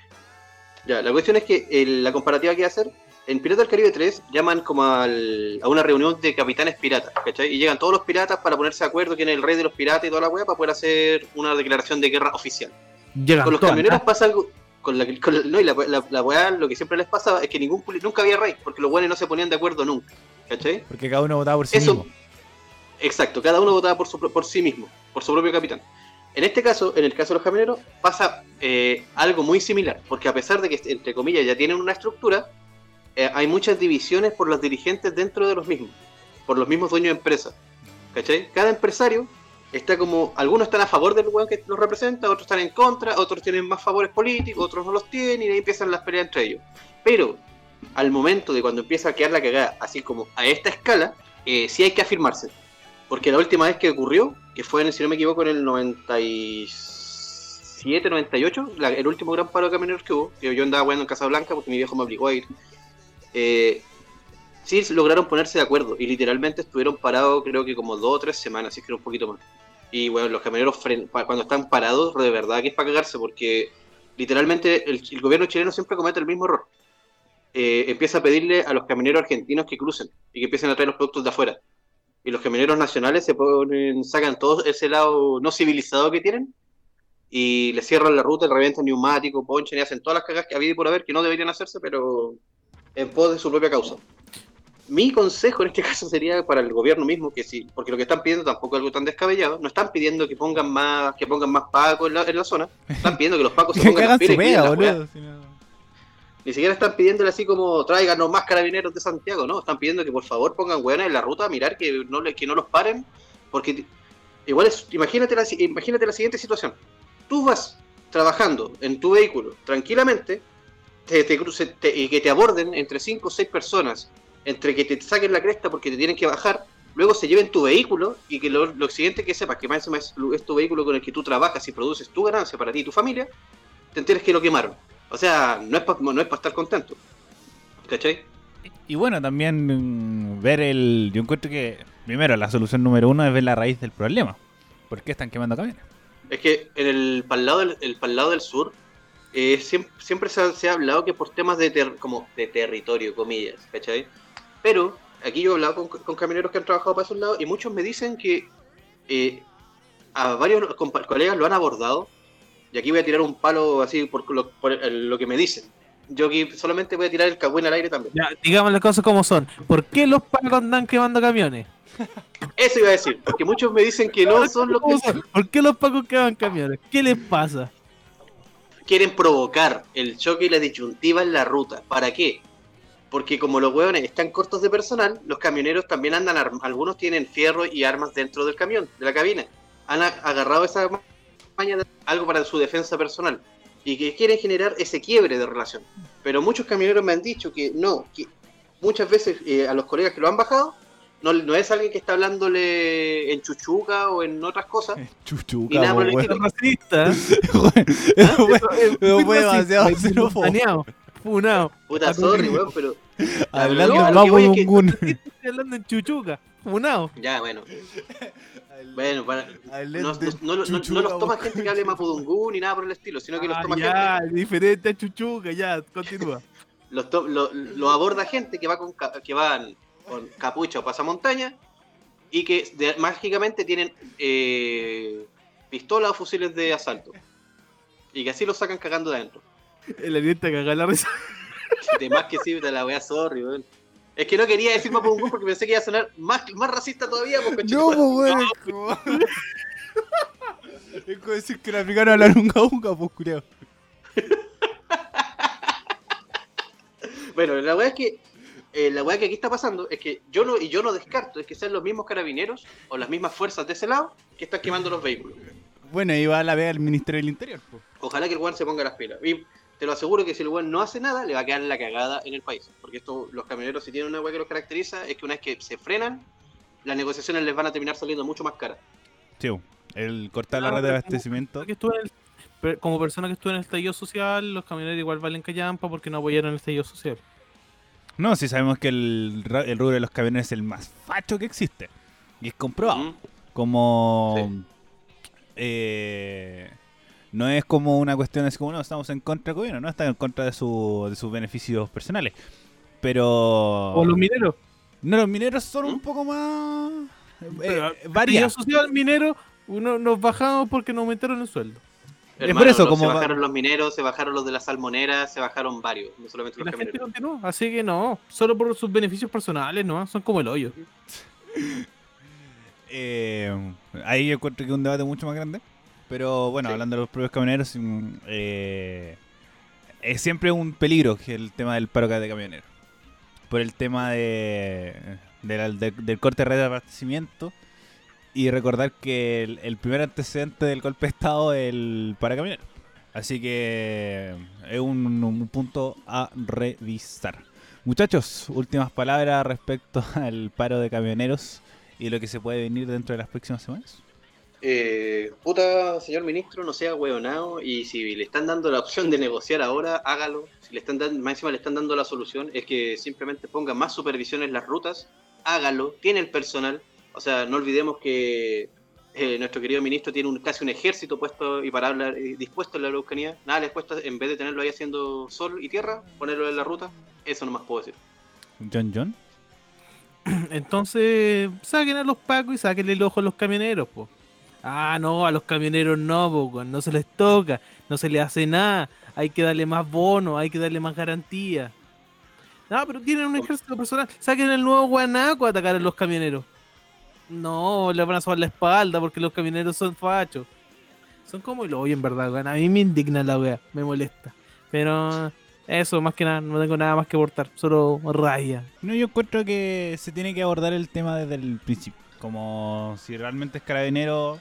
Ya la cuestión es que el- la comparativa que voy a hacer, en Pirata del Caribe 3 llaman como al- a una reunión de capitanes piratas, ¿cachai? Y llegan todos los piratas para ponerse de acuerdo quién es el rey de los piratas y toda la weá para poder hacer una declaración de guerra oficial. Llegan Con los todas, camioneros ¿ah? pasa algo. Con la, con la- no, y la, la, la weá, lo que siempre les pasaba es que ningún nunca había rey, porque los weones no se ponían de acuerdo nunca, ¿cachai? Porque cada uno votaba por sí Eso, mismo. exacto, cada uno votaba por, su, por sí mismo, por su propio capitán. En este caso, en el caso de los camioneros, pasa eh, algo muy similar, porque a pesar de que, entre comillas, ya tienen una estructura, eh, hay muchas divisiones por los dirigentes dentro de los mismos, por los mismos dueños de empresas. ¿Cachai? Cada empresario está como, algunos están a favor del weón que los representa, otros están en contra, otros tienen más favores políticos, otros no los tienen, y ahí empiezan las peleas entre ellos. Pero, al momento de cuando empieza a quedar la cagada, así como a esta escala, eh, sí hay que afirmarse. Porque la última vez que ocurrió, que fue, en, si no me equivoco, en el 97, 98, la- el último gran paro de camioneros que hubo, que yo andaba jugando en Casablanca porque mi viejo me obligó a ir, eh, sí lograron ponerse de acuerdo y literalmente estuvieron parados creo que como dos o tres semanas, así que era un poquito más. Y bueno, los camioneros cuando están parados, de verdad que es para cagarse porque literalmente el, el gobierno chileno siempre comete el mismo error. Eh, empieza a pedirle a los camioneros argentinos que crucen y que empiecen a traer los productos de afuera. Y los camioneros nacionales se ponen, sacan todo ese lado no civilizado que tienen y le cierran la ruta, le revientan neumático, ponchan y hacen todas las cagas que había y por haber que no deberían hacerse, pero en pos de su propia causa. Mi consejo en este caso sería para el gobierno mismo, que sí, porque lo que están pidiendo tampoco es algo tan descabellado, no están pidiendo que pongan más, que pongan más pacos en la, en la zona, están pidiendo que los pacos se Que pongan las pilas boludo. si no- Ni siquiera están pidiéndole así como tráiganos más carabineros de Santiago, ¿no? Están pidiendo que por favor pongan hueones en la ruta a mirar que no, que no los paren. Porque igual es, imagínate la, imagínate la siguiente situación. Tú vas trabajando en tu vehículo tranquilamente te, te cruce- te- y que te aborden entre 5 o 6 personas, entre que te saquen la cresta porque te tienen que bajar, luego se lleven tu vehículo y que lo, lo siguiente que sepas que más encima es, es tu vehículo con el que tú trabajas y produces tu ganancia para ti y tu familia, te enteres que lo quemaron. O sea, no es para no es pa estar contento. ¿Cachai? Y bueno, también mm, ver el. Yo encuentro que, primero, la solución número uno es ver la raíz del problema. ¿Por qué están quemando camiones? Es que en el para el lado del, el pa'l lado del sur eh, siempre, siempre se, ha, se ha hablado que por temas de ter- como de territorio, comillas, ¿cachai? Pero aquí yo he hablado con, con camioneros que han trabajado para esos lados y muchos me dicen que eh, a varios colegas lo han abordado y aquí voy a tirar un palo así por lo, por el- lo que me dicen. Yo aquí solamente voy a tirar el cagüín al aire también. Ya, digamos las cosas como son. ¿Por qué los pacos andan quemando camiones? Eso iba a decir, porque muchos me dicen que no son los que. ¿Por qué los pacos queman camiones? ¿Qué les pasa? quieren provocar el choque y la disyuntiva en la ruta. ¿Para qué? Porque como los hueones están cortos de personal, los camioneros también andan, algunos tienen fierro y armas dentro del camión, de la cabina. Han agarrado esa ma- maña de algo para su defensa personal y que quieren generar ese quiebre de relación. Pero muchos camioneros me han dicho que no, que muchas veces eh, a los colegas que lo han bajado, no, no es alguien que está hablándole en chuchuca o en otras cosas, Chuchuca, Y nada po, por el weón. Es racista. Eso fue- Muy fue demasiado xenófobo. Funado. puta Ah, sorry, weón, pero Hablando No, que- burungún. Estoy hablando en chuchuca. Funado. ya, bueno. Bueno, para, no, no- no- no- los toma gente que hable mapudungún ni nada por el estilo, sino que los Ah, toma ya, gente, diferente a chuchuca, ya, continúa. los, to- lo, lo aborda gente que va con que van con capucha o pasamontaña y que de- mágicamente tienen eh, pistolas o fusiles de asalto. Y que así los sacan cagando de adentro. El alienta cagar la risa. De más que sí, de la wea sorry, weón. Es que no quería decir mapudungún porque pensé que iba a sonar más, más racista todavía, porque No, po, weón. es como- decir que el africano habla unga unga, pues, cureo. Bueno, la weá es que eh, la weá que aquí está pasando es que yo no y yo no descarto es que sean los mismos carabineros o las mismas fuerzas de ese lado que están quemando los vehículos. Bueno, ahí va la vea al Ministerio del Interior. po. Ojalá que el weón se ponga las pilas. Y te lo aseguro que si el weón no hace nada, le va a quedar la cagada en el país. Porque esto, los camioneros, si tienen una weá que los caracteriza, es que una vez que se frenan, las negociaciones les van a terminar saliendo mucho más caras. Sí, el cortar la Claro, red de abastecimiento. Que estuve en el- pero como persona que estuvo en el estallido social, los camioneros igual valen callampa porque no apoyaron el estallido social. No, si sabemos que el, rubro de los camioneros es el más facho que existe. Y es comprobado. Mm. Como. Sí. eh, no es como una cuestión así como no, estamos en contra del gobierno, no están en contra de, su, de sus beneficios personales. Pero. O los mineros. No, los mineros son un ¿Mm? poco más. Pero, Eh, varía. estallido social minero, uno nos bajamos porque nos aumentaron el sueldo. Es por eso, no, como se bajaron los mineros, se bajaron los de la salmonera, se bajaron varios, no solamente Y los la gente continuó. Así que no, solo por sus beneficios personales, no, son como el hoyo. Eh, ahí yo encuentro que es un debate mucho más grande. Pero bueno, Sí. hablando de los propios camioneros, mm, eh, es siempre un peligro el tema del paro de camioneros. Por el tema de, de la- de- del corte de red de abastecimiento. Y recordar que el, el primer antecedente del golpe de Estado es el para camioneros. Así que es un, un punto a revisar. Muchachos, últimas palabras respecto al paro de camioneros y lo que se puede venir dentro de las próximas semanas. Eh, puta, señor ministro, no sea hueonado y si le están dando la opción de negociar ahora, hágalo. Si le están dando, más encima le están dando la solución, es que simplemente ponga más supervisión en las rutas, hágalo, tiene el personal. O sea, no olvidemos que eh, nuestro querido ministro tiene un, casi un ejército puesto y para hablar dispuesto en la Araucanía. Nada les cuesta, en vez de tenerlo ahí haciendo sol y tierra, ponerlo en la ruta. Eso nomás puedo decir. John John. Entonces, saquen a los pacos y sáquenle el ojo a los camioneros, po. Ah, no, a los camioneros no, no se les toca, no se les hace nada, hay que darle más bono, hay que darle más garantía. No, pero tienen un ejército personal, saquen el nuevo guanaco a atacar a los camioneros. No, le van a sobar la espalda porque los camioneros son fachos. Son como el hoyo, en verdad, weón. A mí me indigna la wea, me molesta. Pero eso, más que nada, no tengo nada más que aportar, solo raya. No, yo encuentro que se tiene que abordar el tema desde el principio. Como si realmente es carabinero,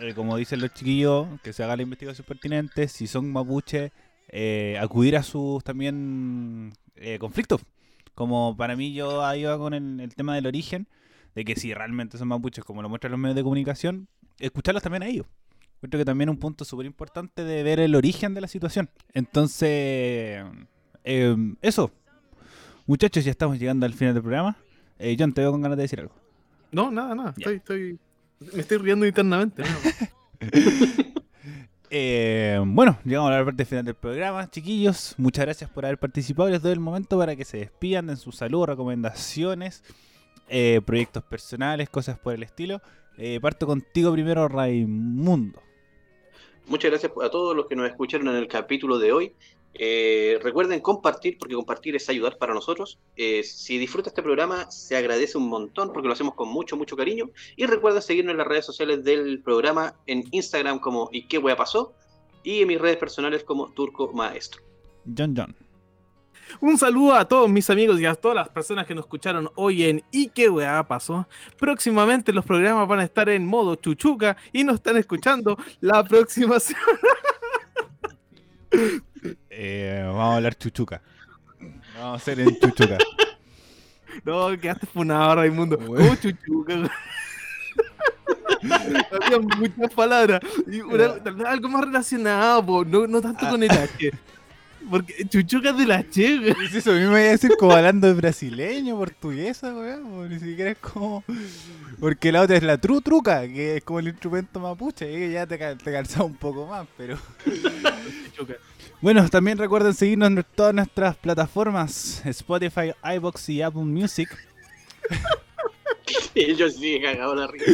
eh, como dicen los chiquillos, que se haga la investigación pertinente. Si son mapuches, eh, acudir a sus también eh, conflictos. Como para mí yo va con el, tema del origen, de que si realmente son mapuches, como lo muestran los medios de comunicación, escucharlos también a ellos. Creo que también es un punto súper importante de ver el origen de la situación. Entonces, eh, eso. Muchachos, ya estamos llegando al final del programa. John, te veo con ganas de decir algo. No, nada, nada. Estoy, estoy. Me estoy riendo internamente. ¿no? Eh, bueno, llegamos a la parte final del programa. Chiquillos, muchas gracias por haber participado. Les doy el momento para que se despidan en su salud, recomendaciones, eh, proyectos personales, cosas por el estilo. Eh, parto contigo primero, Raimundo. Muchas gracias a todos los que nos escucharon en el capítulo de hoy. Eh, recuerden compartir, porque compartir es ayudar para nosotros. Eh, si disfruta este programa, se agradece un montón porque lo hacemos con mucho, mucho cariño. Y recuerden seguirnos en las redes sociales del programa, en Instagram como ¿Y qué wea pasó? Y en mis redes personales como Turco Maestro. John John. Un saludo a todos mis amigos y a todas las personas que nos escucharon hoy en ¿Y qué weá pasó? Próximamente los programas van a estar en modo chuchuca y nos están escuchando la próxima semana. Eh, vamos a hablar chuchuca. Vamos a hacer en chuchuca. No, quedaste funado, Raimundo. Bueno. ¿Cómo chuchuca? Había muchas palabras. Y una- algo más relacionado, po, no, no tanto con el H. Porque chuchuca es del H, güey. Es eso mismo iba a decir como hablando de brasileño, portuguesa, weón. po, Ni siquiera es como. Porque la otra es la tru truca, que es como el instrumento mapuche, y que ya te, te calza un poco más, pero. Bueno, también recuerden seguirnos en todas nuestras plataformas: Spotify, iBox y Apple Music. Yo sí he cagado la risa.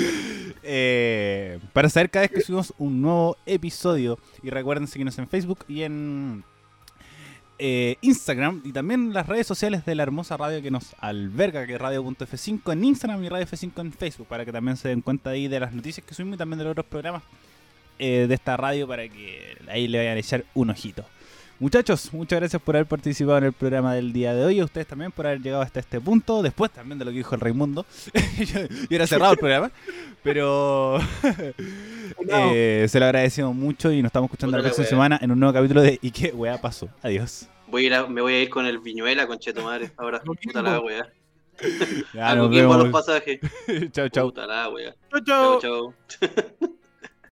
eh, para saber cada vez que subimos un nuevo episodio. Y recuerden seguirnos en Facebook y en eh, Instagram y también las redes sociales de la hermosa radio que nos alberga, que es radio.f5 en Instagram y radio F5 en Facebook, para que también se den cuenta ahí de las noticias que subimos y también de los otros programas eh, de esta radio para que ahí le vayan a echar un ojito. Muchachos, muchas gracias por haber participado en el programa del día de hoy. A ustedes también por haber llegado hasta este punto. Después también de lo que dijo el Raimundo. y era cerrado el programa. Pero eh, se lo agradecemos mucho y nos estamos escuchando Puta la próxima wea. semana en un nuevo capítulo de ¿Y qué weá pasó? Adiós. Voy a ir a- me voy a ir con el viñuela, con Cheto Madre. Ahora, puta la wea. Ya, nos a los vemos. pasajes. chao, chao. Puta la wea. Chau, chau. Chao, chao.